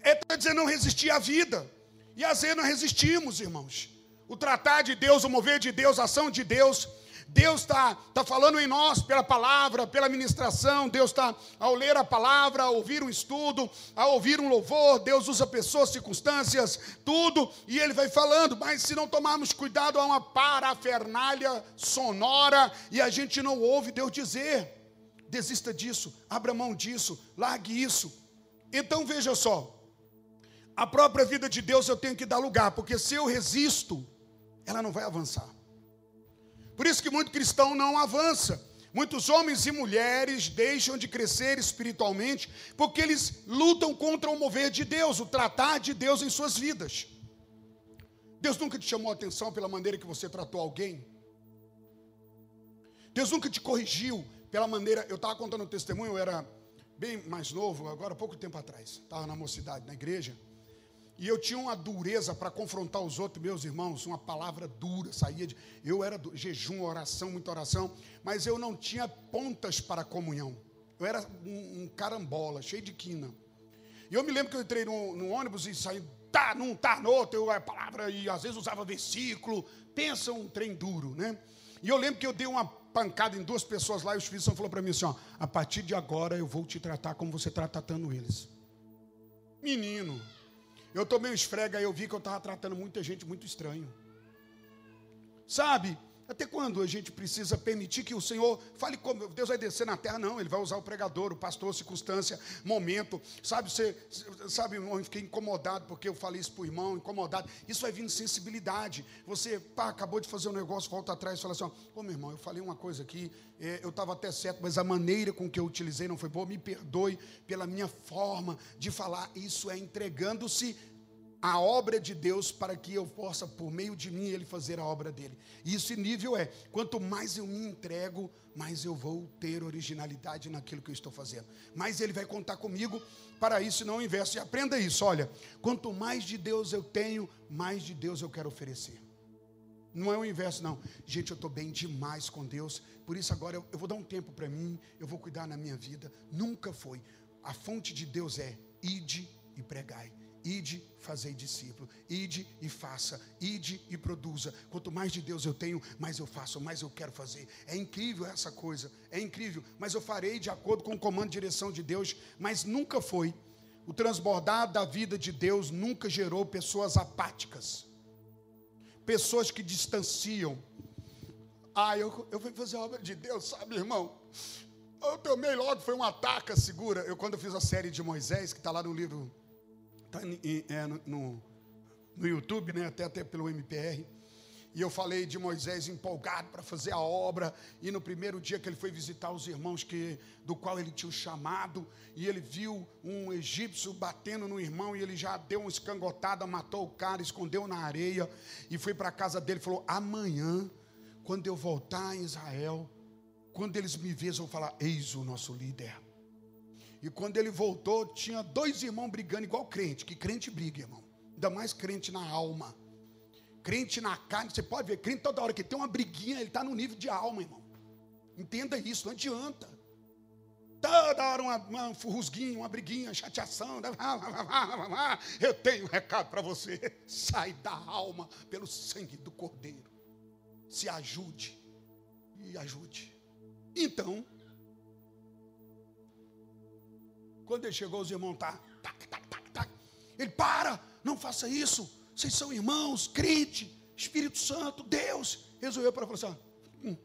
É para dizer não resistir à vida. E às vezes nós resistimos, irmãos. O tratar de Deus, o mover de Deus, a ação de Deus, Deus está tá falando em nós pela palavra, pela ministração. Deus está, ao ler a palavra, ao ouvir um estudo, ao ouvir um louvor, Deus usa pessoas, circunstâncias, tudo, e Ele vai falando. Mas se não tomarmos cuidado, há uma parafernália sonora e a gente não ouve Deus dizer. Desista disso, abra mão disso, largue isso. Então veja só, a própria vida de Deus eu tenho que dar lugar, porque se eu resisto, ela não vai avançar. Por isso que muito cristão não avança. Muitos homens e mulheres deixam de crescer espiritualmente porque eles lutam contra o mover de Deus, o tratar de Deus em suas vidas. Deus nunca te chamou a atenção pela maneira que você tratou alguém. Deus nunca te corrigiu pela maneira. Eu estava contando um testemunho, eu era bem mais novo, agora pouco tempo atrás, estava na mocidade, na igreja. E eu tinha uma dureza para confrontar os outros, meus irmãos, uma palavra dura, saía de. Eu era do, jejum, oração, muita oração, mas eu não tinha pontas para comunhão. Eu era um, um carambola, cheio de quina. E eu me lembro que eu entrei no, ônibus e saí, tá num, tá no outro, eu a palavra, e às vezes usava versículo. Pensa um trem duro, né? E eu lembro que eu dei uma pancada em duas pessoas lá e o Espírito Santo falou para mim assim: ó, a partir de agora eu vou te tratar como você está tratando eles. Menino, eu tomei um esfrega e eu vi que eu estava tratando muita gente muito estranho. Sabe? Até quando a gente precisa permitir que o Senhor fale como Deus vai descer na terra? Não, Ele vai usar o pregador, o pastor, circunstância, momento. Sabe, você, sabe, eu fiquei incomodado porque eu falei isso para o irmão, incomodado. Isso vai vindo sensibilidade. Você, pá, acabou de fazer um negócio, volta atrás e fala assim: Ô meu irmão, eu falei uma coisa aqui, é, eu estava até certo, mas a maneira com que eu utilizei não foi boa. Me perdoe pela minha forma de falar. Isso é entregando-se a obra de Deus para que eu possa, por meio de mim, ele fazer a obra dele. E esse nível é: quanto mais eu me entrego, mais eu vou ter originalidade naquilo que eu estou fazendo. Mais ele vai contar comigo para isso e não o inverso. E aprenda isso: olha, quanto mais de Deus eu tenho, mais de Deus eu quero oferecer. Não é o inverso, não. Gente, eu estou bem demais com Deus, por isso agora eu, eu vou dar um tempo para mim, eu vou cuidar na minha vida. Nunca foi. A fonte de Deus é ide e pregai. Ide, fazei discípulo. Ide e faça. Ide e produza. Quanto mais de Deus eu tenho, mais eu faço, mais eu quero fazer. É incrível essa coisa. É incrível. Mas eu farei de acordo com o comando e direção de Deus. Mas nunca foi. O transbordar da vida de Deus nunca gerou pessoas apáticas. Pessoas que distanciam. Ah, eu, eu vou fazer a obra de Deus, sabe, irmão? Eu também logo foi um ataque segura. Eu, quando eu fiz a série de Moisés, que está lá no livro Está é, no, no YouTube, né? até, até pelo MPR. E eu falei de Moisés empolgado para fazer a obra. E no primeiro dia que ele foi visitar os irmãos que, do qual ele tinha chamado, e ele viu um egípcio batendo no irmão, e ele já deu uma escangotada, matou o cara, escondeu na areia, e foi para a casa dele falou: Amanhã, quando eu voltar em Israel, quando eles me vejam, vão falar: Eis o nosso líder. E quando ele voltou, tinha dois irmãos brigando igual crente, que crente briga, irmão. Ainda mais crente na alma. Crente na carne, você pode ver, crente toda hora que tem uma briguinha, ele está no nível de alma, irmão. Entenda isso, não adianta. Toda hora uma, uma furrusguinha, uma briguinha, chateação. Eu tenho um recado para você. Sai da alma pelo sangue do Cordeiro. Se ajude e ajude. Então, Quando ele chegou, os irmãos tá, tac, tac, tac, tac. Ele para, não faça isso. Vocês são irmãos, crente, Espírito Santo, Deus. Resolveu para falar assim: hum,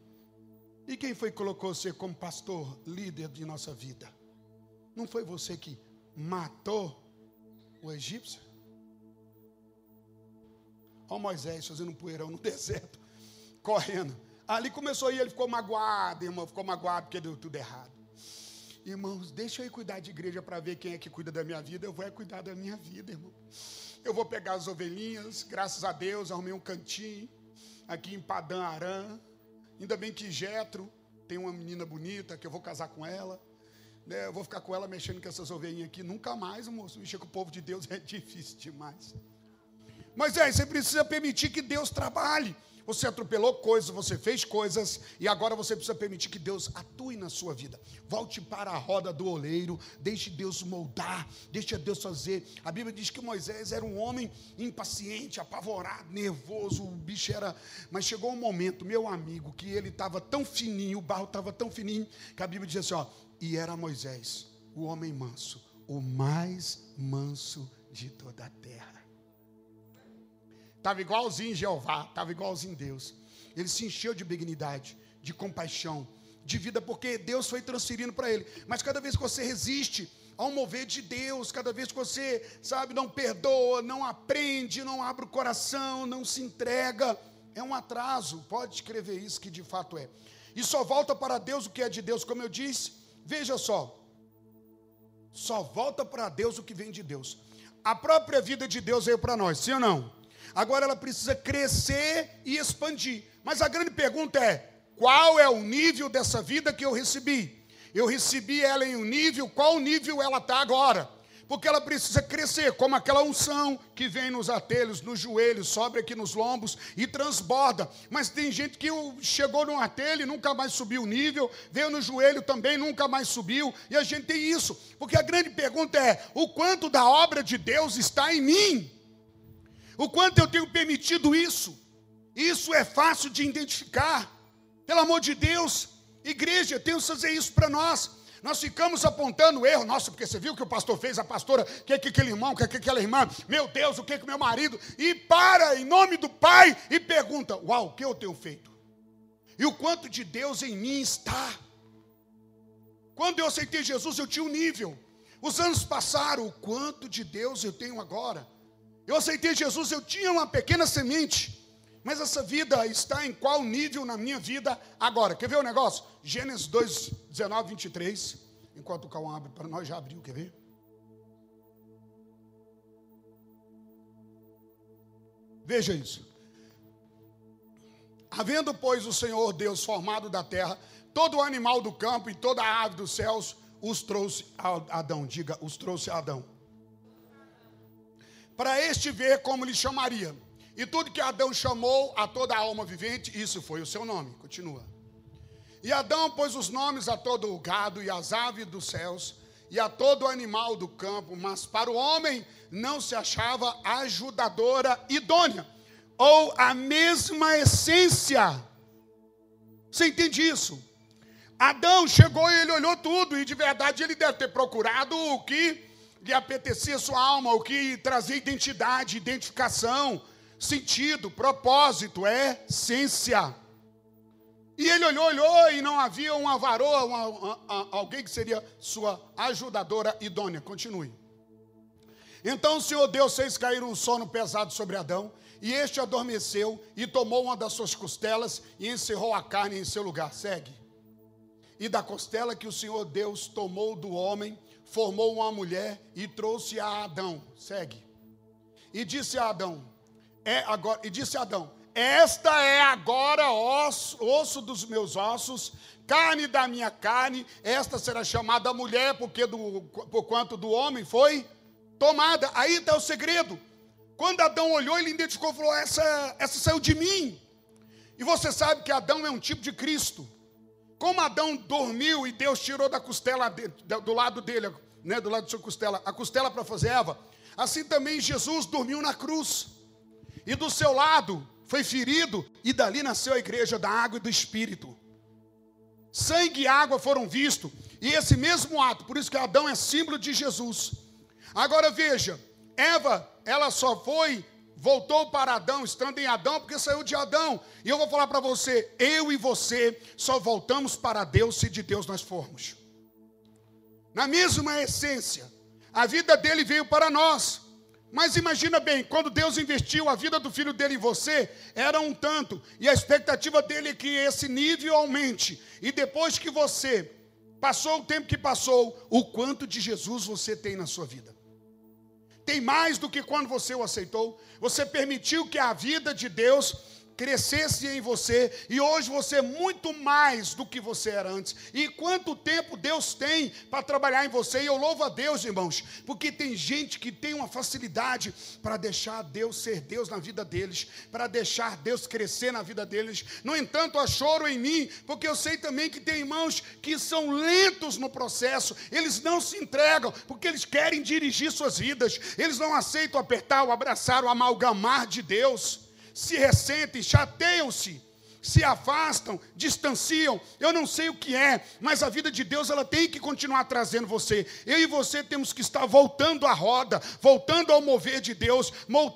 e quem foi que colocou você como pastor, líder de nossa vida? Não foi você que matou o egípcio? Olha Moisés fazendo um poeirão no deserto, correndo. Ali começou e ele ficou magoado, irmão, ficou magoado porque deu tudo errado. Irmãos, deixa eu ir cuidar de igreja para ver quem é que cuida da minha vida. Eu vou é cuidar da minha vida, irmão. Eu vou pegar as ovelhinhas, graças a Deus, arrumei um cantinho aqui em Padã Arã. Ainda bem que Jetro tem uma menina bonita que eu vou casar com ela. Né? Eu vou ficar com ela mexendo com essas ovelhinhas aqui. Nunca mais, moço. Mexer com o povo de Deus é difícil demais. Mas é, você precisa permitir que Deus trabalhe. Você atropelou coisas, você fez coisas, e agora você precisa permitir que Deus atue na sua vida. Volte para a roda do oleiro, deixe Deus moldar, deixe Deus fazer. A Bíblia diz que Moisés era um homem impaciente, apavorado, nervoso, o bicho era. Mas chegou um momento, meu amigo, que ele estava tão fininho, o barro estava tão fininho, que a Bíblia diz assim: ó, e era Moisés, o homem manso, o mais manso de toda a terra. Estava igualzinho Jeová, estava igualzinho Deus. Ele se encheu de benignidade, de compaixão, de vida, porque Deus foi transferindo para ele. Mas cada vez que você resiste ao mover de Deus, cada vez que você, sabe, não perdoa, não aprende, não abre o coração, não se entrega, é um atraso. Pode escrever isso que de fato é. E só volta para Deus o que é de Deus, como eu disse. Veja só, só volta para Deus o que vem de Deus. A própria vida de Deus veio para nós, sim ou não? Agora ela precisa crescer e expandir. Mas a grande pergunta é: qual é o nível dessa vida que eu recebi? Eu recebi ela em um nível, qual nível ela está agora? Porque ela precisa crescer, como aquela unção que vem nos atelhos, nos joelhos, sobe aqui nos lombos e transborda. Mas tem gente que chegou no atelho e nunca mais subiu o nível, veio no joelho também, nunca mais subiu, e a gente tem isso. Porque a grande pergunta é: o quanto da obra de Deus está em mim? O quanto eu tenho permitido isso? Isso é fácil de identificar. Pelo amor de Deus, igreja, temos que fazer isso para nós. Nós ficamos apontando erro, nossa, porque você viu o que o pastor fez, a pastora, o que, que aquele irmão, o que, que aquela irmã, meu Deus, o que, que meu marido, e para em nome do Pai e pergunta: Uau, o que eu tenho feito? E o quanto de Deus em mim está? Quando eu aceitei Jesus, eu tinha um nível. Os anos passaram, o quanto de Deus eu tenho agora? Eu aceitei Jesus, eu tinha uma pequena semente, mas essa vida está em qual nível na minha vida agora? Quer ver o negócio? Gênesis 2, 19, 23. Enquanto o Cauã abre para nós, já abriu, quer ver? Veja isso. Havendo, pois, o Senhor Deus formado da terra, todo o animal do campo e toda a ave dos céus, os trouxe a Adão. Diga, os trouxe a Adão para este ver como lhe chamaria. E tudo que Adão chamou a toda a alma vivente, isso foi o seu nome. Continua. E Adão pôs os nomes a todo o gado e as aves dos céus e a todo animal do campo, mas para o homem não se achava ajudadora idônea, ou a mesma essência. Você entende isso? Adão chegou e ele olhou tudo, e de verdade ele deve ter procurado o que lhe apetecia sua alma, o que trazia identidade, identificação, sentido, propósito, é essência. E ele olhou, olhou e não havia uma varoa, uma, uma, alguém que seria sua ajudadora idônea. Continue. Então o Senhor Deus fez cair um sono pesado sobre Adão, e este adormeceu e tomou uma das suas costelas e encerrou a carne em seu lugar. Segue. E da costela que o Senhor Deus tomou do homem, formou uma mulher e trouxe a Adão. Segue. E disse a Adão: é agora, e disse Adão: Esta é agora osso, osso dos meus ossos, carne da minha carne. Esta será chamada mulher, porque do, por quanto do homem foi tomada. Aí está o segredo. Quando Adão olhou, ele identificou falou: essa, essa saiu de mim. E você sabe que Adão é um tipo de Cristo. Como Adão dormiu e Deus tirou da costela dele, do lado dele, né, do lado de sua costela, a costela para fazer Eva, assim também Jesus dormiu na cruz. E do seu lado foi ferido e dali nasceu a igreja da água e do espírito. Sangue e água foram vistos, e esse mesmo ato, por isso que Adão é símbolo de Jesus. Agora veja, Eva, ela só foi voltou para Adão, estando em Adão, porque saiu de Adão. E eu vou falar para você: eu e você só voltamos para Deus se de Deus nós formos. Na mesma essência, a vida dele veio para nós. Mas imagina bem, quando Deus investiu a vida do filho dele em você, era um tanto, e a expectativa dele é que esse nível aumente. E depois que você passou o tempo que passou, o quanto de Jesus você tem na sua vida tem mais do que quando você o aceitou. Você permitiu que a vida de Deus crescesse em você e hoje você é muito mais do que você era antes. E quanto tempo Deus tem para trabalhar em você? E eu louvo a Deus, irmãos, porque tem gente que tem uma facilidade para deixar Deus ser Deus na vida deles, para deixar Deus crescer na vida deles. No entanto, há choro em mim, porque eu sei também que tem irmãos que são lentos no processo, eles não se entregam, porque eles querem dirigir suas vidas, eles não aceitam apertar, o abraçar, o amalgamar de Deus se ressentem, chateiam-se, se afastam, distanciam. Eu não sei o que é, mas a vida de Deus ela tem que continuar trazendo você. Eu e você temos que estar voltando à roda, voltando ao mover de Deus,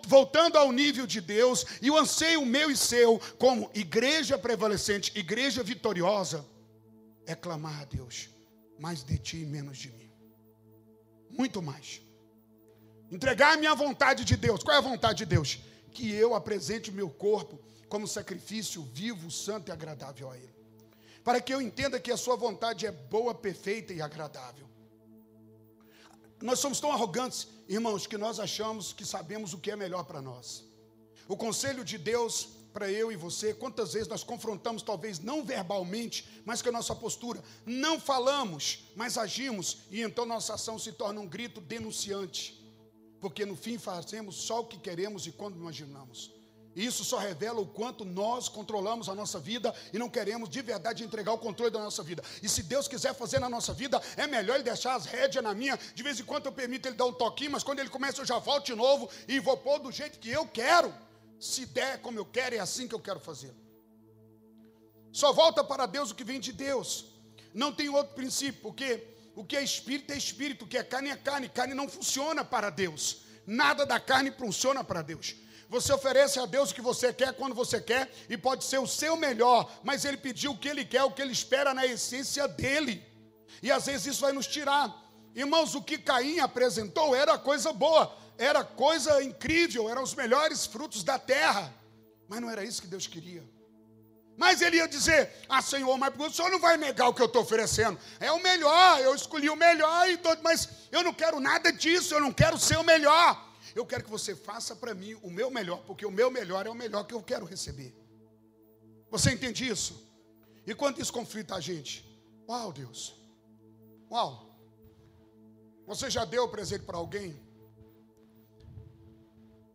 voltando ao nível de Deus. E o anseio meu e seu, como igreja prevalecente, igreja vitoriosa, é clamar a Deus mais de ti e menos de mim. Muito mais. Entregar a minha vontade de Deus. Qual é a vontade de Deus? Que eu apresente o meu corpo como sacrifício vivo, santo e agradável a Ele. Para que eu entenda que a Sua vontade é boa, perfeita e agradável. Nós somos tão arrogantes, irmãos, que nós achamos que sabemos o que é melhor para nós. O conselho de Deus para eu e você, quantas vezes nós confrontamos, talvez não verbalmente, mas com a nossa postura, não falamos, mas agimos, e então nossa ação se torna um grito denunciante porque no fim fazemos só o que queremos e quando imaginamos. Isso só revela o quanto nós controlamos a nossa vida e não queremos de verdade entregar o controle da nossa vida. E se Deus quiser fazer na nossa vida, é melhor Ele deixar as rédeas na minha. De vez em quando eu permito Ele dar um toquinho, mas quando Ele começa eu já volto de novo e vou pôr do jeito que eu quero. Se der como eu quero, é assim que eu quero fazer. Só volta para Deus o que vem de Deus. Não tem outro princípio, porque o que é espírito é espírito, o que é carne é carne. Carne não funciona para Deus. Nada da carne funciona para Deus. Você oferece a Deus o que você quer quando você quer e pode ser o seu melhor, mas ele pediu o que ele quer, o que ele espera na essência dele. E às vezes isso vai nos tirar. Irmãos, o que Caim apresentou era coisa boa, era coisa incrível, eram os melhores frutos da terra. Mas não era isso que Deus queria. Mas ele ia dizer: Ah, Senhor, mas o senhor não vai negar o que eu estou oferecendo. É o melhor, eu escolhi o melhor, e mas eu não quero nada disso, eu não quero ser o melhor. Eu quero que você faça para mim o meu melhor, porque o meu melhor é o melhor que eu quero receber. Você entende isso? E quando isso conflita a gente? Uau, Deus. Uau. Você já deu o presente para alguém?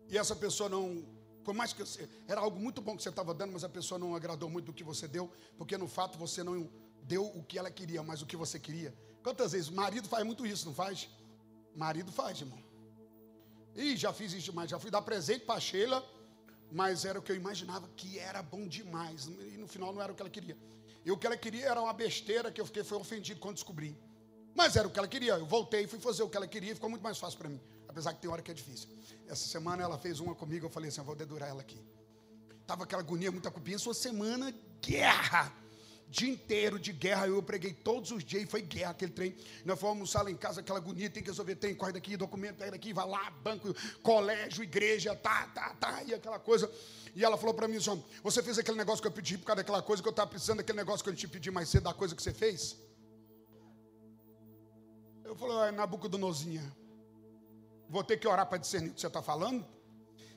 E essa pessoa não por mais que você, era algo muito bom que você estava dando, mas a pessoa não agradou muito do que você deu, porque no fato você não deu o que ela queria, mas o que você queria. Quantas vezes? Marido faz muito isso, não faz? Marido faz, irmão. E já fiz isso demais, já fui dar presente para Sheila, mas era o que eu imaginava que era bom demais. E no final não era o que ela queria. E o que ela queria era uma besteira que eu fiquei foi ofendido quando descobri. Mas era o que ela queria. Eu voltei, fui fazer o que ela queria ficou muito mais fácil para mim. Apesar que tem hora que é difícil. Essa semana ela fez uma comigo, eu falei assim, eu vou dedurar ela aqui. Tava aquela agonia, muita cupinha, sua semana, guerra. Dia inteiro de guerra, eu preguei todos os dias, e foi guerra aquele trem. Nós fomos almoçar lá em casa, aquela agonia, tem que resolver trem, corre daqui, documento, pega daqui, vai lá, banco, colégio, igreja, tá, tá, tá, e aquela coisa. E ela falou para mim assim, você fez aquele negócio que eu pedi por causa daquela coisa que eu estava precisando, daquele negócio que eu te pedi mais cedo, da coisa que você fez? Eu falei, ah, Nabucodonosinha, vou ter que orar para discernir o que você está falando.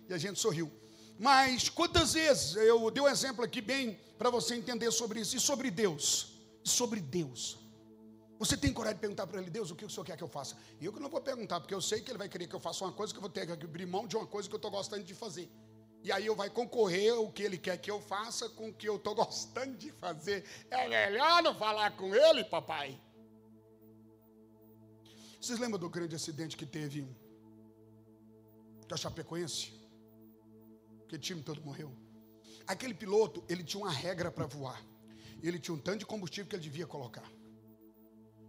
E a gente sorriu. Mas quantas vezes, eu dei um exemplo aqui bem para você entender sobre isso, e sobre Deus. E sobre Deus. Você tem coragem de perguntar para ele, Deus, o que o senhor quer que eu faça? E eu que não vou perguntar, porque eu sei que ele vai querer que eu faça uma coisa que eu vou ter que abrir mão de uma coisa que eu estou gostando de fazer. E aí eu vai concorrer o que ele quer que eu faça com o que eu estou gostando de fazer. É melhor não falar com ele, papai. Vocês lembram do grande acidente que teve da Chapecoense? Que time todo morreu. Aquele piloto, ele tinha uma regra para voar. Ele tinha um tanto de combustível que ele devia colocar.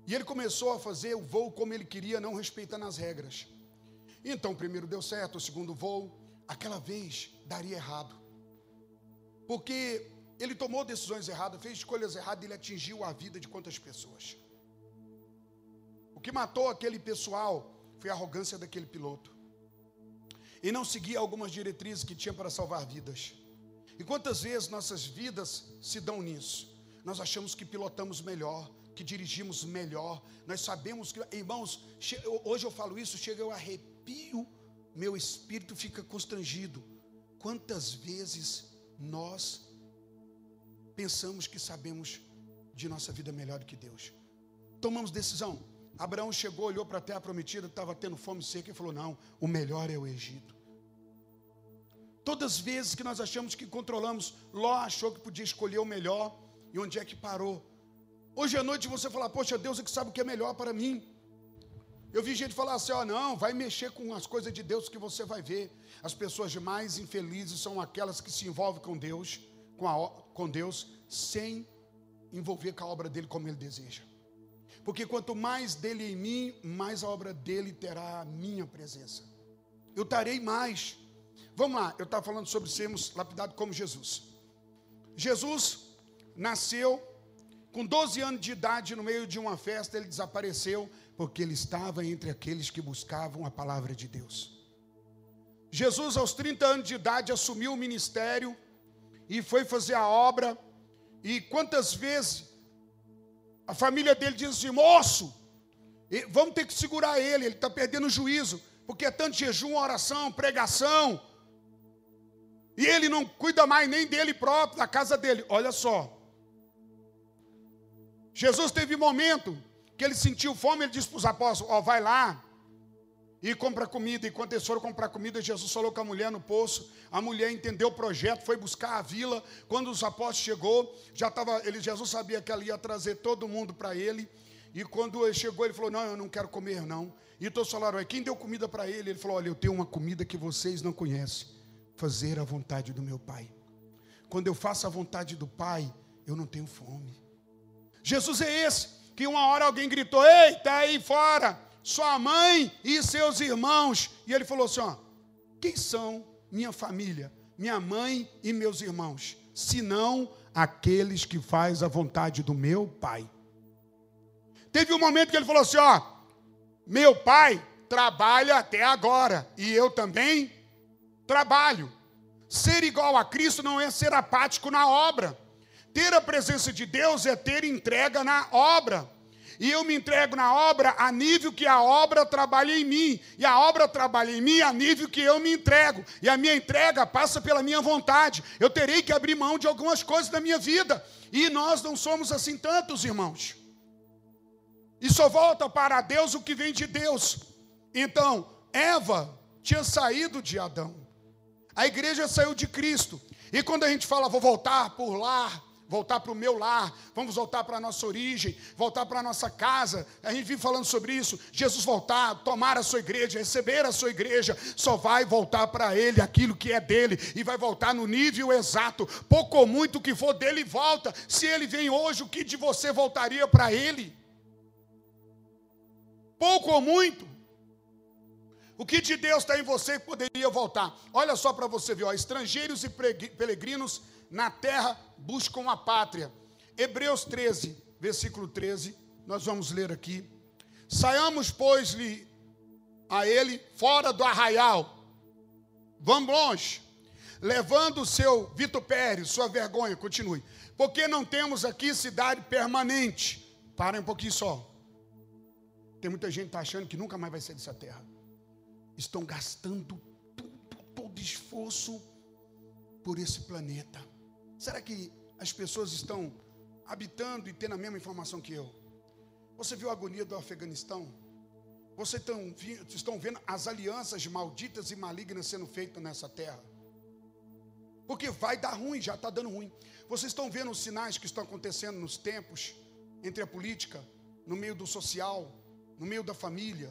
E ele começou a fazer o voo como ele queria, não respeitando as regras. Então, o primeiro deu certo, o segundo voo, aquela vez daria errado. Porque ele tomou decisões erradas, fez escolhas erradas ele atingiu a vida de quantas pessoas? O que matou aquele pessoal foi a arrogância daquele piloto e não seguir algumas diretrizes que tinha para salvar vidas. E quantas vezes nossas vidas se dão nisso? Nós achamos que pilotamos melhor, que dirigimos melhor, nós sabemos que, irmãos, hoje eu falo isso, chega eu arrepio, meu espírito fica constrangido. Quantas vezes nós pensamos que sabemos de nossa vida melhor do que Deus. Tomamos decisão. Abraão chegou, olhou para a terra prometida, estava tendo fome seca e falou: Não, o melhor é o Egito. Todas as vezes que nós achamos que controlamos, Ló achou que podia escolher o melhor e onde é que parou. Hoje à noite você falar, poxa, Deus é que sabe o que é melhor para mim. Eu vi gente falar assim: ó, não, vai mexer com as coisas de Deus que você vai ver. As pessoas mais infelizes são aquelas que se envolvem com Deus, com, a, com Deus, sem envolver com a obra dele como ele deseja. Porque quanto mais dele em mim, mais a obra dele terá a minha presença. Eu tarei mais. Vamos lá, eu estava falando sobre sermos lapidados como Jesus. Jesus nasceu com 12 anos de idade, no meio de uma festa, ele desapareceu porque ele estava entre aqueles que buscavam a palavra de Deus. Jesus, aos 30 anos de idade, assumiu o ministério e foi fazer a obra. E quantas vezes a família dele diz assim: moço, vamos ter que segurar ele, ele está perdendo o juízo, porque é tanto jejum, oração, pregação. E ele não cuida mais nem dele próprio, da casa dele. Olha só. Jesus teve momento que ele sentiu fome, ele disse para os apóstolos: Ó, oh, vai lá e compra comida. E quando eles foram comprar comida, Jesus falou com a mulher no poço. A mulher entendeu o projeto, foi buscar a vila. Quando os apóstolos chegou, já estava. Ele, Jesus sabia que ela ia trazer todo mundo para ele. E quando ele chegou, ele falou: Não, eu não quero comer, não. E todos falaram: Quem deu comida para ele? Ele falou: Olha, eu tenho uma comida que vocês não conhecem. Fazer a vontade do meu Pai. Quando eu faço a vontade do Pai, eu não tenho fome. Jesus é esse que uma hora alguém gritou: Ei, está aí fora, sua mãe e seus irmãos. E ele falou assim: ó, Quem são minha família, minha mãe e meus irmãos? Senão aqueles que faz a vontade do meu pai. Teve um momento que ele falou assim: ó, meu pai trabalha até agora e eu também trabalho. Ser igual a Cristo não é ser apático na obra. Ter a presença de Deus é ter entrega na obra. E eu me entrego na obra a nível que a obra trabalha em mim. E a obra trabalha em mim a nível que eu me entrego. E a minha entrega passa pela minha vontade. Eu terei que abrir mão de algumas coisas da minha vida. E nós não somos assim tantos, irmãos. E só volta para Deus o que vem de Deus. Então, Eva tinha saído de Adão. A igreja saiu de Cristo. E quando a gente fala, vou voltar por lá, voltar para o meu lar, vamos voltar para a nossa origem, voltar para a nossa casa. A gente vive falando sobre isso. Jesus voltar, tomar a sua igreja, receber a sua igreja, só vai voltar para Ele aquilo que é dele e vai voltar no nível exato. Pouco ou muito que for dele, volta. Se Ele vem hoje, o que de você voltaria para Ele? Pouco ou muito. O que de Deus está em você que poderia voltar? Olha só para você ver, ó, estrangeiros e peregrinos na terra buscam a pátria. Hebreus 13, versículo 13, nós vamos ler aqui. Saiamos, pois-lhe a ele fora do arraial. Vamos longe. Levando o seu vitupério, sua vergonha, continue. Porque não temos aqui cidade permanente. Parem um pouquinho só. Tem muita gente que está achando que nunca mais vai ser dessa terra. Estão gastando tudo, todo esforço por esse planeta. Será que as pessoas estão habitando e tendo a mesma informação que eu? Você viu a agonia do Afeganistão? Vocês estão, estão vendo as alianças malditas e malignas sendo feitas nessa terra? Porque vai dar ruim, já está dando ruim. Vocês estão vendo os sinais que estão acontecendo nos tempos, entre a política, no meio do social, no meio da família,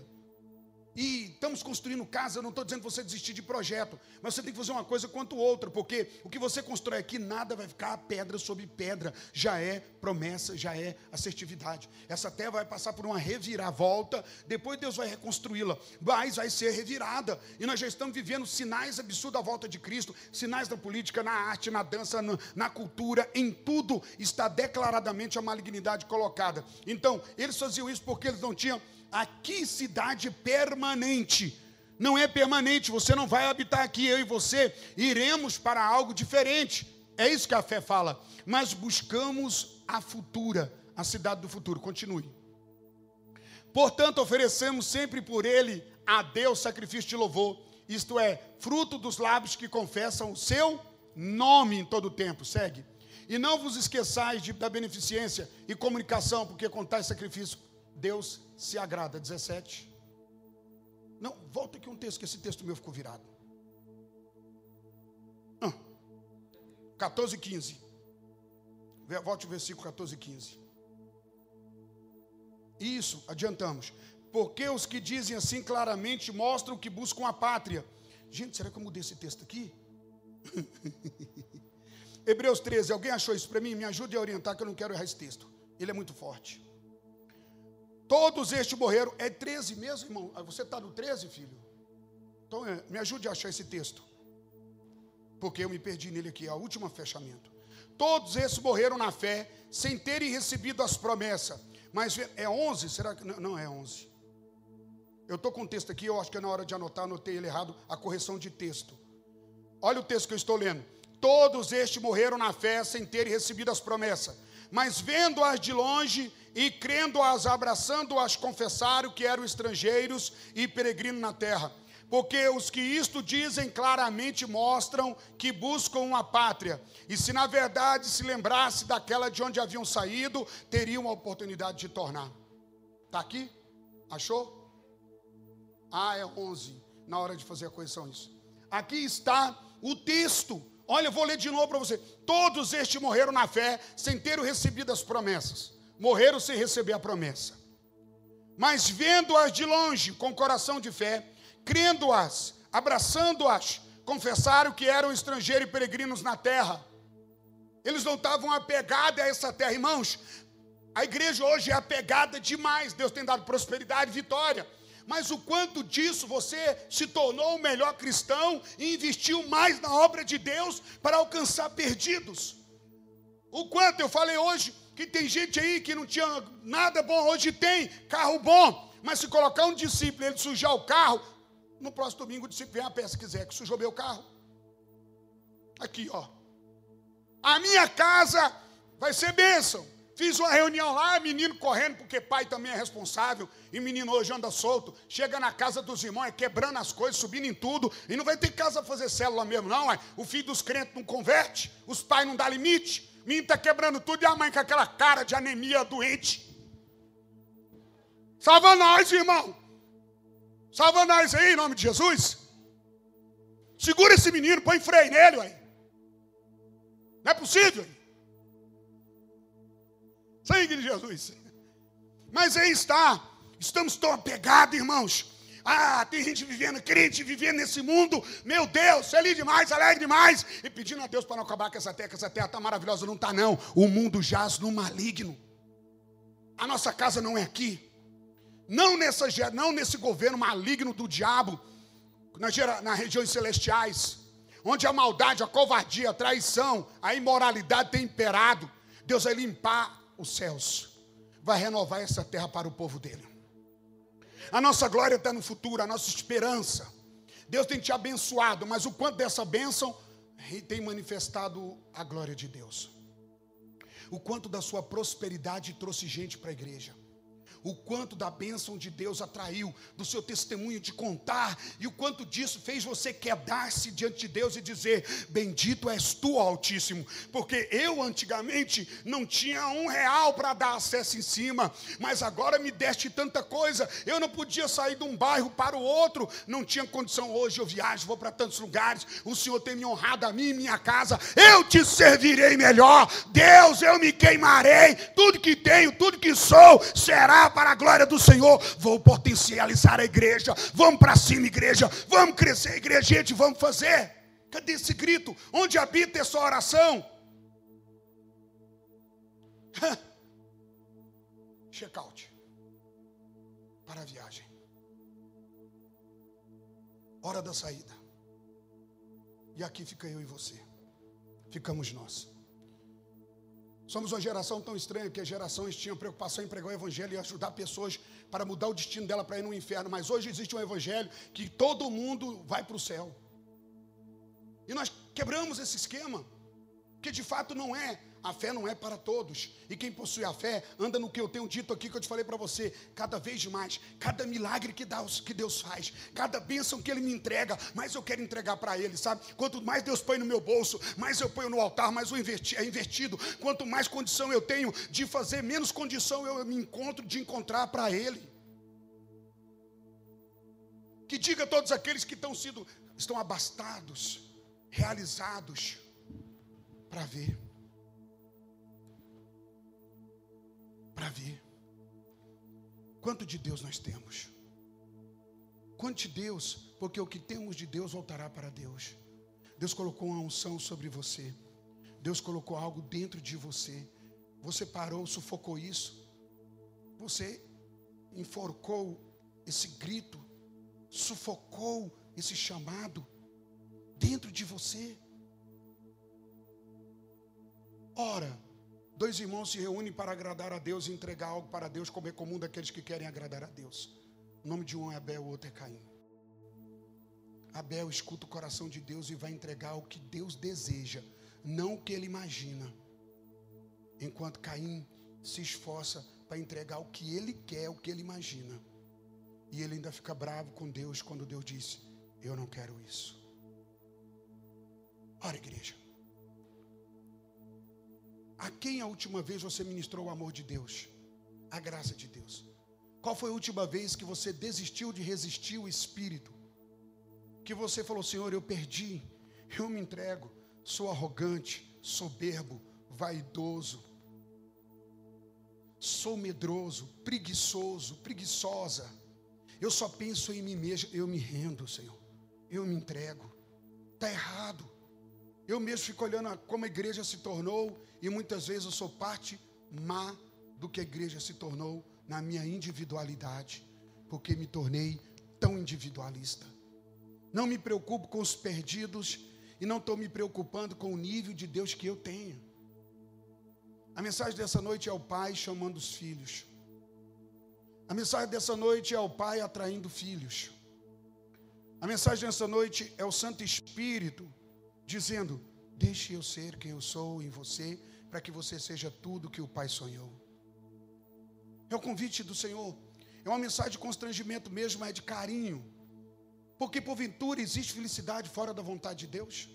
e estamos construindo casa, eu não estou dizendo que você desistir de projeto, mas você tem que fazer uma coisa quanto outra, porque o que você constrói aqui, nada vai ficar pedra sobre pedra, já é promessa, já é assertividade. Essa terra vai passar por uma reviravolta, depois Deus vai reconstruí-la, mas vai ser revirada, e nós já estamos vivendo sinais absurdos da volta de Cristo, sinais da política, na arte, na dança, na, na cultura, em tudo está declaradamente a malignidade colocada. Então, eles faziam isso porque eles não tinham aqui cidade permanente. Não é permanente, você não vai habitar aqui, eu e você iremos para algo diferente. É isso que a fé fala. Mas buscamos a futura, a cidade do futuro. Continue. Portanto, oferecemos sempre por ele a Deus sacrifício de louvor, isto é, fruto dos lábios que confessam o seu nome em todo tempo. Segue. E não vos esqueçais de, da beneficência e comunicação, porque com tais sacrifício Deus se agrada. 17. Não, volta aqui um texto, que esse texto meu ficou virado. Ah, 14 e 15. Volte o versículo 14 e 15. Isso, adiantamos. Porque os que dizem assim claramente mostram que buscam a pátria. Gente, será que eu mudei esse texto aqui? Hebreus 13, alguém achou isso para mim? Me ajude a orientar que eu não quero errar esse texto. Ele é muito forte. Todos estes morreram. É 13 mesmo, irmão? Ah, você está no 13, filho? Então, é, me ajude a achar esse texto. Porque eu me perdi nele aqui, é o último fechamento. Todos esses morreram na fé, sem terem recebido as promessas. Mas é 11? Será que. Não, é 11. Eu estou com o texto aqui, eu acho que é na hora de anotar, anotei ele errado, a correção de texto. Olha o texto que eu estou lendo. Todos estes morreram na fé, sem terem recebido as promessas. Mas vendo-as de longe e crendo-as, abraçando-as, confessaram que eram estrangeiros e peregrinos na terra porque os que isto dizem claramente mostram que buscam uma pátria, e se na verdade se lembrasse daquela de onde haviam saído, teriam a oportunidade de tornar. Está aqui? Achou? Ah, é 11, na hora de fazer a correção isso. Aqui está o texto. Olha, eu vou ler de novo para você. Todos estes morreram na fé, sem ter recebido as promessas. Morreram sem receber a promessa. Mas vendo-as de longe, com coração de fé, crendo-as, abraçando-as, confessaram que eram estrangeiros e peregrinos na terra. Eles não estavam apegados a essa terra, irmãos. A igreja hoje é apegada demais. Deus tem dado prosperidade e vitória. Mas o quanto disso você se tornou o melhor cristão e investiu mais na obra de Deus para alcançar perdidos. O quanto eu falei hoje que tem gente aí que não tinha nada bom, hoje tem carro bom, mas se colocar um discípulo ele sujar o carro, no próximo domingo, o discípulo vem a peça quiser, que sujou meu carro. Aqui, ó. A minha casa vai ser bênção. Fiz uma reunião lá, menino correndo, porque pai também é responsável, e menino hoje anda solto. Chega na casa dos irmãos, é quebrando as coisas, subindo em tudo, e não vai ter casa fazer célula mesmo, não. É. O filho dos crentes não converte, os pais não dão limite. Menino está quebrando tudo, e a mãe com aquela cara de anemia doente. Salva nós, irmão. Salva nós aí, em nome de Jesus. Segura esse menino, põe freio nele, aí. Não é possível. Sangue de Jesus. Mas aí está. Estamos tão apegados, irmãos. Ah, tem gente vivendo, crente vivendo nesse mundo. Meu Deus, feliz demais, alegre demais. E pedindo a Deus para não acabar com essa terra, que essa terra está maravilhosa. Não está, não. O mundo jaz no maligno. A nossa casa não é aqui não, nessa, não nesse governo maligno do diabo, nas, nas regiões celestiais, onde a maldade, a covardia, a traição, a imoralidade tem imperado. Deus vai limpar os céus, vai renovar essa terra para o povo dele. A nossa glória está no futuro, a nossa esperança. Deus tem te abençoado, mas o quanto dessa bênção tem manifestado a glória de Deus. O quanto da sua prosperidade trouxe gente para a igreja o quanto da bênção de Deus atraiu, do seu testemunho de contar, e o quanto disso fez você quedar-se diante de Deus e dizer: Bendito és tu, Altíssimo, porque eu antigamente não tinha um real para dar acesso em cima, mas agora me deste tanta coisa, eu não podia sair de um bairro para o outro, não tinha condição. Hoje, eu viajo, vou para tantos lugares, o Senhor tem me honrado a mim e minha casa, eu te servirei melhor, Deus, eu me queimarei, tudo que tenho, tudo que sou, será para a glória do Senhor. Vou potencializar a igreja. Vamos para cima, igreja. Vamos crescer, igreja. Gente, vamos fazer. Cadê esse grito? Onde habita essa oração? Check-out para a viagem. Hora da saída. E aqui fica eu e você. Ficamos nós. Somos uma geração tão estranha que as gerações tinham preocupação em pregar o evangelho e ajudar pessoas para mudar o destino dela para ir no inferno. Mas hoje existe um evangelho que todo mundo vai para o céu. E nós quebramos esse esquema, que de fato não é A fé não é para todos. E quem possui a fé anda no que eu tenho dito aqui, que eu te falei para você. Cada vez mais, cada milagre que, que Deus faz, cada bênção que Ele me entrega, mais eu quero entregar para Ele, sabe? Quanto mais Deus põe no meu bolso, mais eu ponho no altar, mais inverti, é invertido. Quanto mais condição eu tenho de fazer, menos condição eu me encontro de encontrar para Ele. Que diga a todos aqueles que estão sido, estão abastados, realizados, para ver. Para ver quanto de Deus nós temos. Quanto de Deus, porque o que temos de Deus voltará para Deus. Deus colocou uma unção sobre você. Deus colocou algo dentro de você. Você parou, sufocou isso. Você enforcou esse grito, sufocou esse chamado dentro de você. Ora, Dois irmãos se reúnem para agradar a Deus e entregar algo para Deus, como é comum daqueles que querem agradar a Deus. O nome de um é Abel, o outro é Caim. Abel escuta o coração de Deus e vai entregar o que Deus deseja, não o que ele imagina. Enquanto Caim se esforça para entregar o que ele quer, o que ele imagina. E ele ainda fica bravo com Deus quando Deus disse: Eu não quero isso. Ora, igreja. A quem a última vez você ministrou o amor de Deus? A graça de Deus. Qual foi a última vez que você desistiu de resistir o Espírito? Que você falou, Senhor, eu perdi, eu me entrego, sou arrogante, soberbo, vaidoso, sou medroso, preguiçoso, preguiçosa. Eu só penso em mim mesmo, eu me rendo, Senhor. Eu me entrego. Está errado. Eu mesmo fico olhando como a igreja se tornou e muitas vezes eu sou parte má do que a igreja se tornou na minha individualidade, porque me tornei tão individualista. Não me preocupo com os perdidos e não estou me preocupando com o nível de Deus que eu tenho. A mensagem dessa noite é o pai chamando os filhos. A mensagem dessa noite é o pai atraindo filhos. A mensagem dessa noite é o Santo Espírito dizendo: Deixe eu ser quem eu sou em você, para que você seja tudo que o Pai sonhou. É o convite do Senhor. É uma mensagem de constrangimento mesmo, mas é de carinho. Porque porventura existe felicidade fora da vontade de Deus?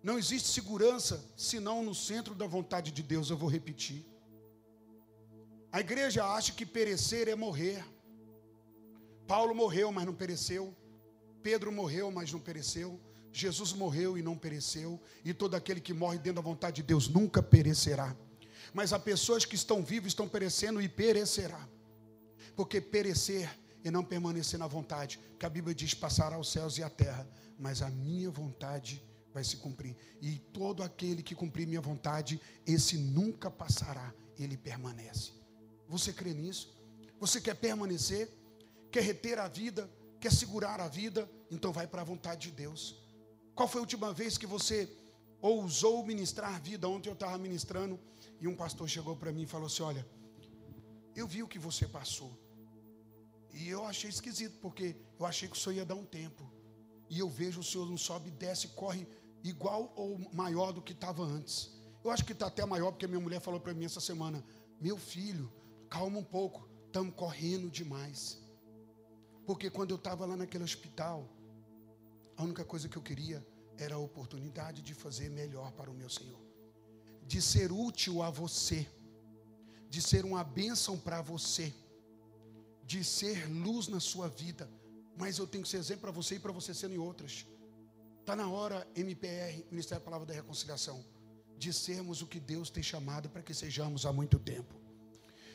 Não existe segurança senão no centro da vontade de Deus. Eu vou repetir. A igreja acha que perecer é morrer. Paulo morreu, mas não pereceu. Pedro morreu, mas não pereceu. Jesus morreu e não pereceu, e todo aquele que morre dentro da vontade de Deus nunca perecerá. Mas há pessoas que estão vivas, estão perecendo e perecerá. Porque perecer e não permanecer na vontade, que a Bíblia diz: passará os céus e a terra, mas a minha vontade vai se cumprir. E todo aquele que cumprir minha vontade, esse nunca passará, ele permanece. Você crê nisso? Você quer permanecer? Quer reter a vida? Quer segurar a vida? Então vai para a vontade de Deus. Qual foi a última vez que você ousou ministrar vida? Ontem eu estava ministrando e um pastor chegou para mim e falou assim: Olha, eu vi o que você passou. E eu achei esquisito, porque eu achei que o senhor ia dar um tempo. E eu vejo o senhor não sobe, desce, corre igual ou maior do que estava antes. Eu acho que está até maior, porque minha mulher falou para mim essa semana: Meu filho, calma um pouco, estamos correndo demais. Porque quando eu estava lá naquele hospital, a única coisa que eu queria era a oportunidade de fazer melhor para o meu Senhor, de ser útil a você, de ser uma bênção para você, de ser luz na sua vida. Mas eu tenho que ser exemplo para você e para você serem outras. Está na hora, MPR, Ministério da Palavra da Reconciliação, de sermos o que Deus tem chamado para que sejamos há muito tempo.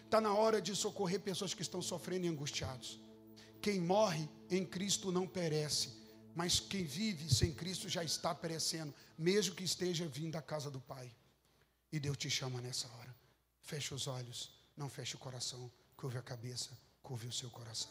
Está na hora de socorrer pessoas que estão sofrendo e angustiados. Quem morre em Cristo não perece, mas quem vive sem Cristo já está perecendo, mesmo que esteja vindo da casa do Pai. E Deus te chama nessa hora. Feche os olhos, não feche o coração, curve a cabeça, curve o seu coração.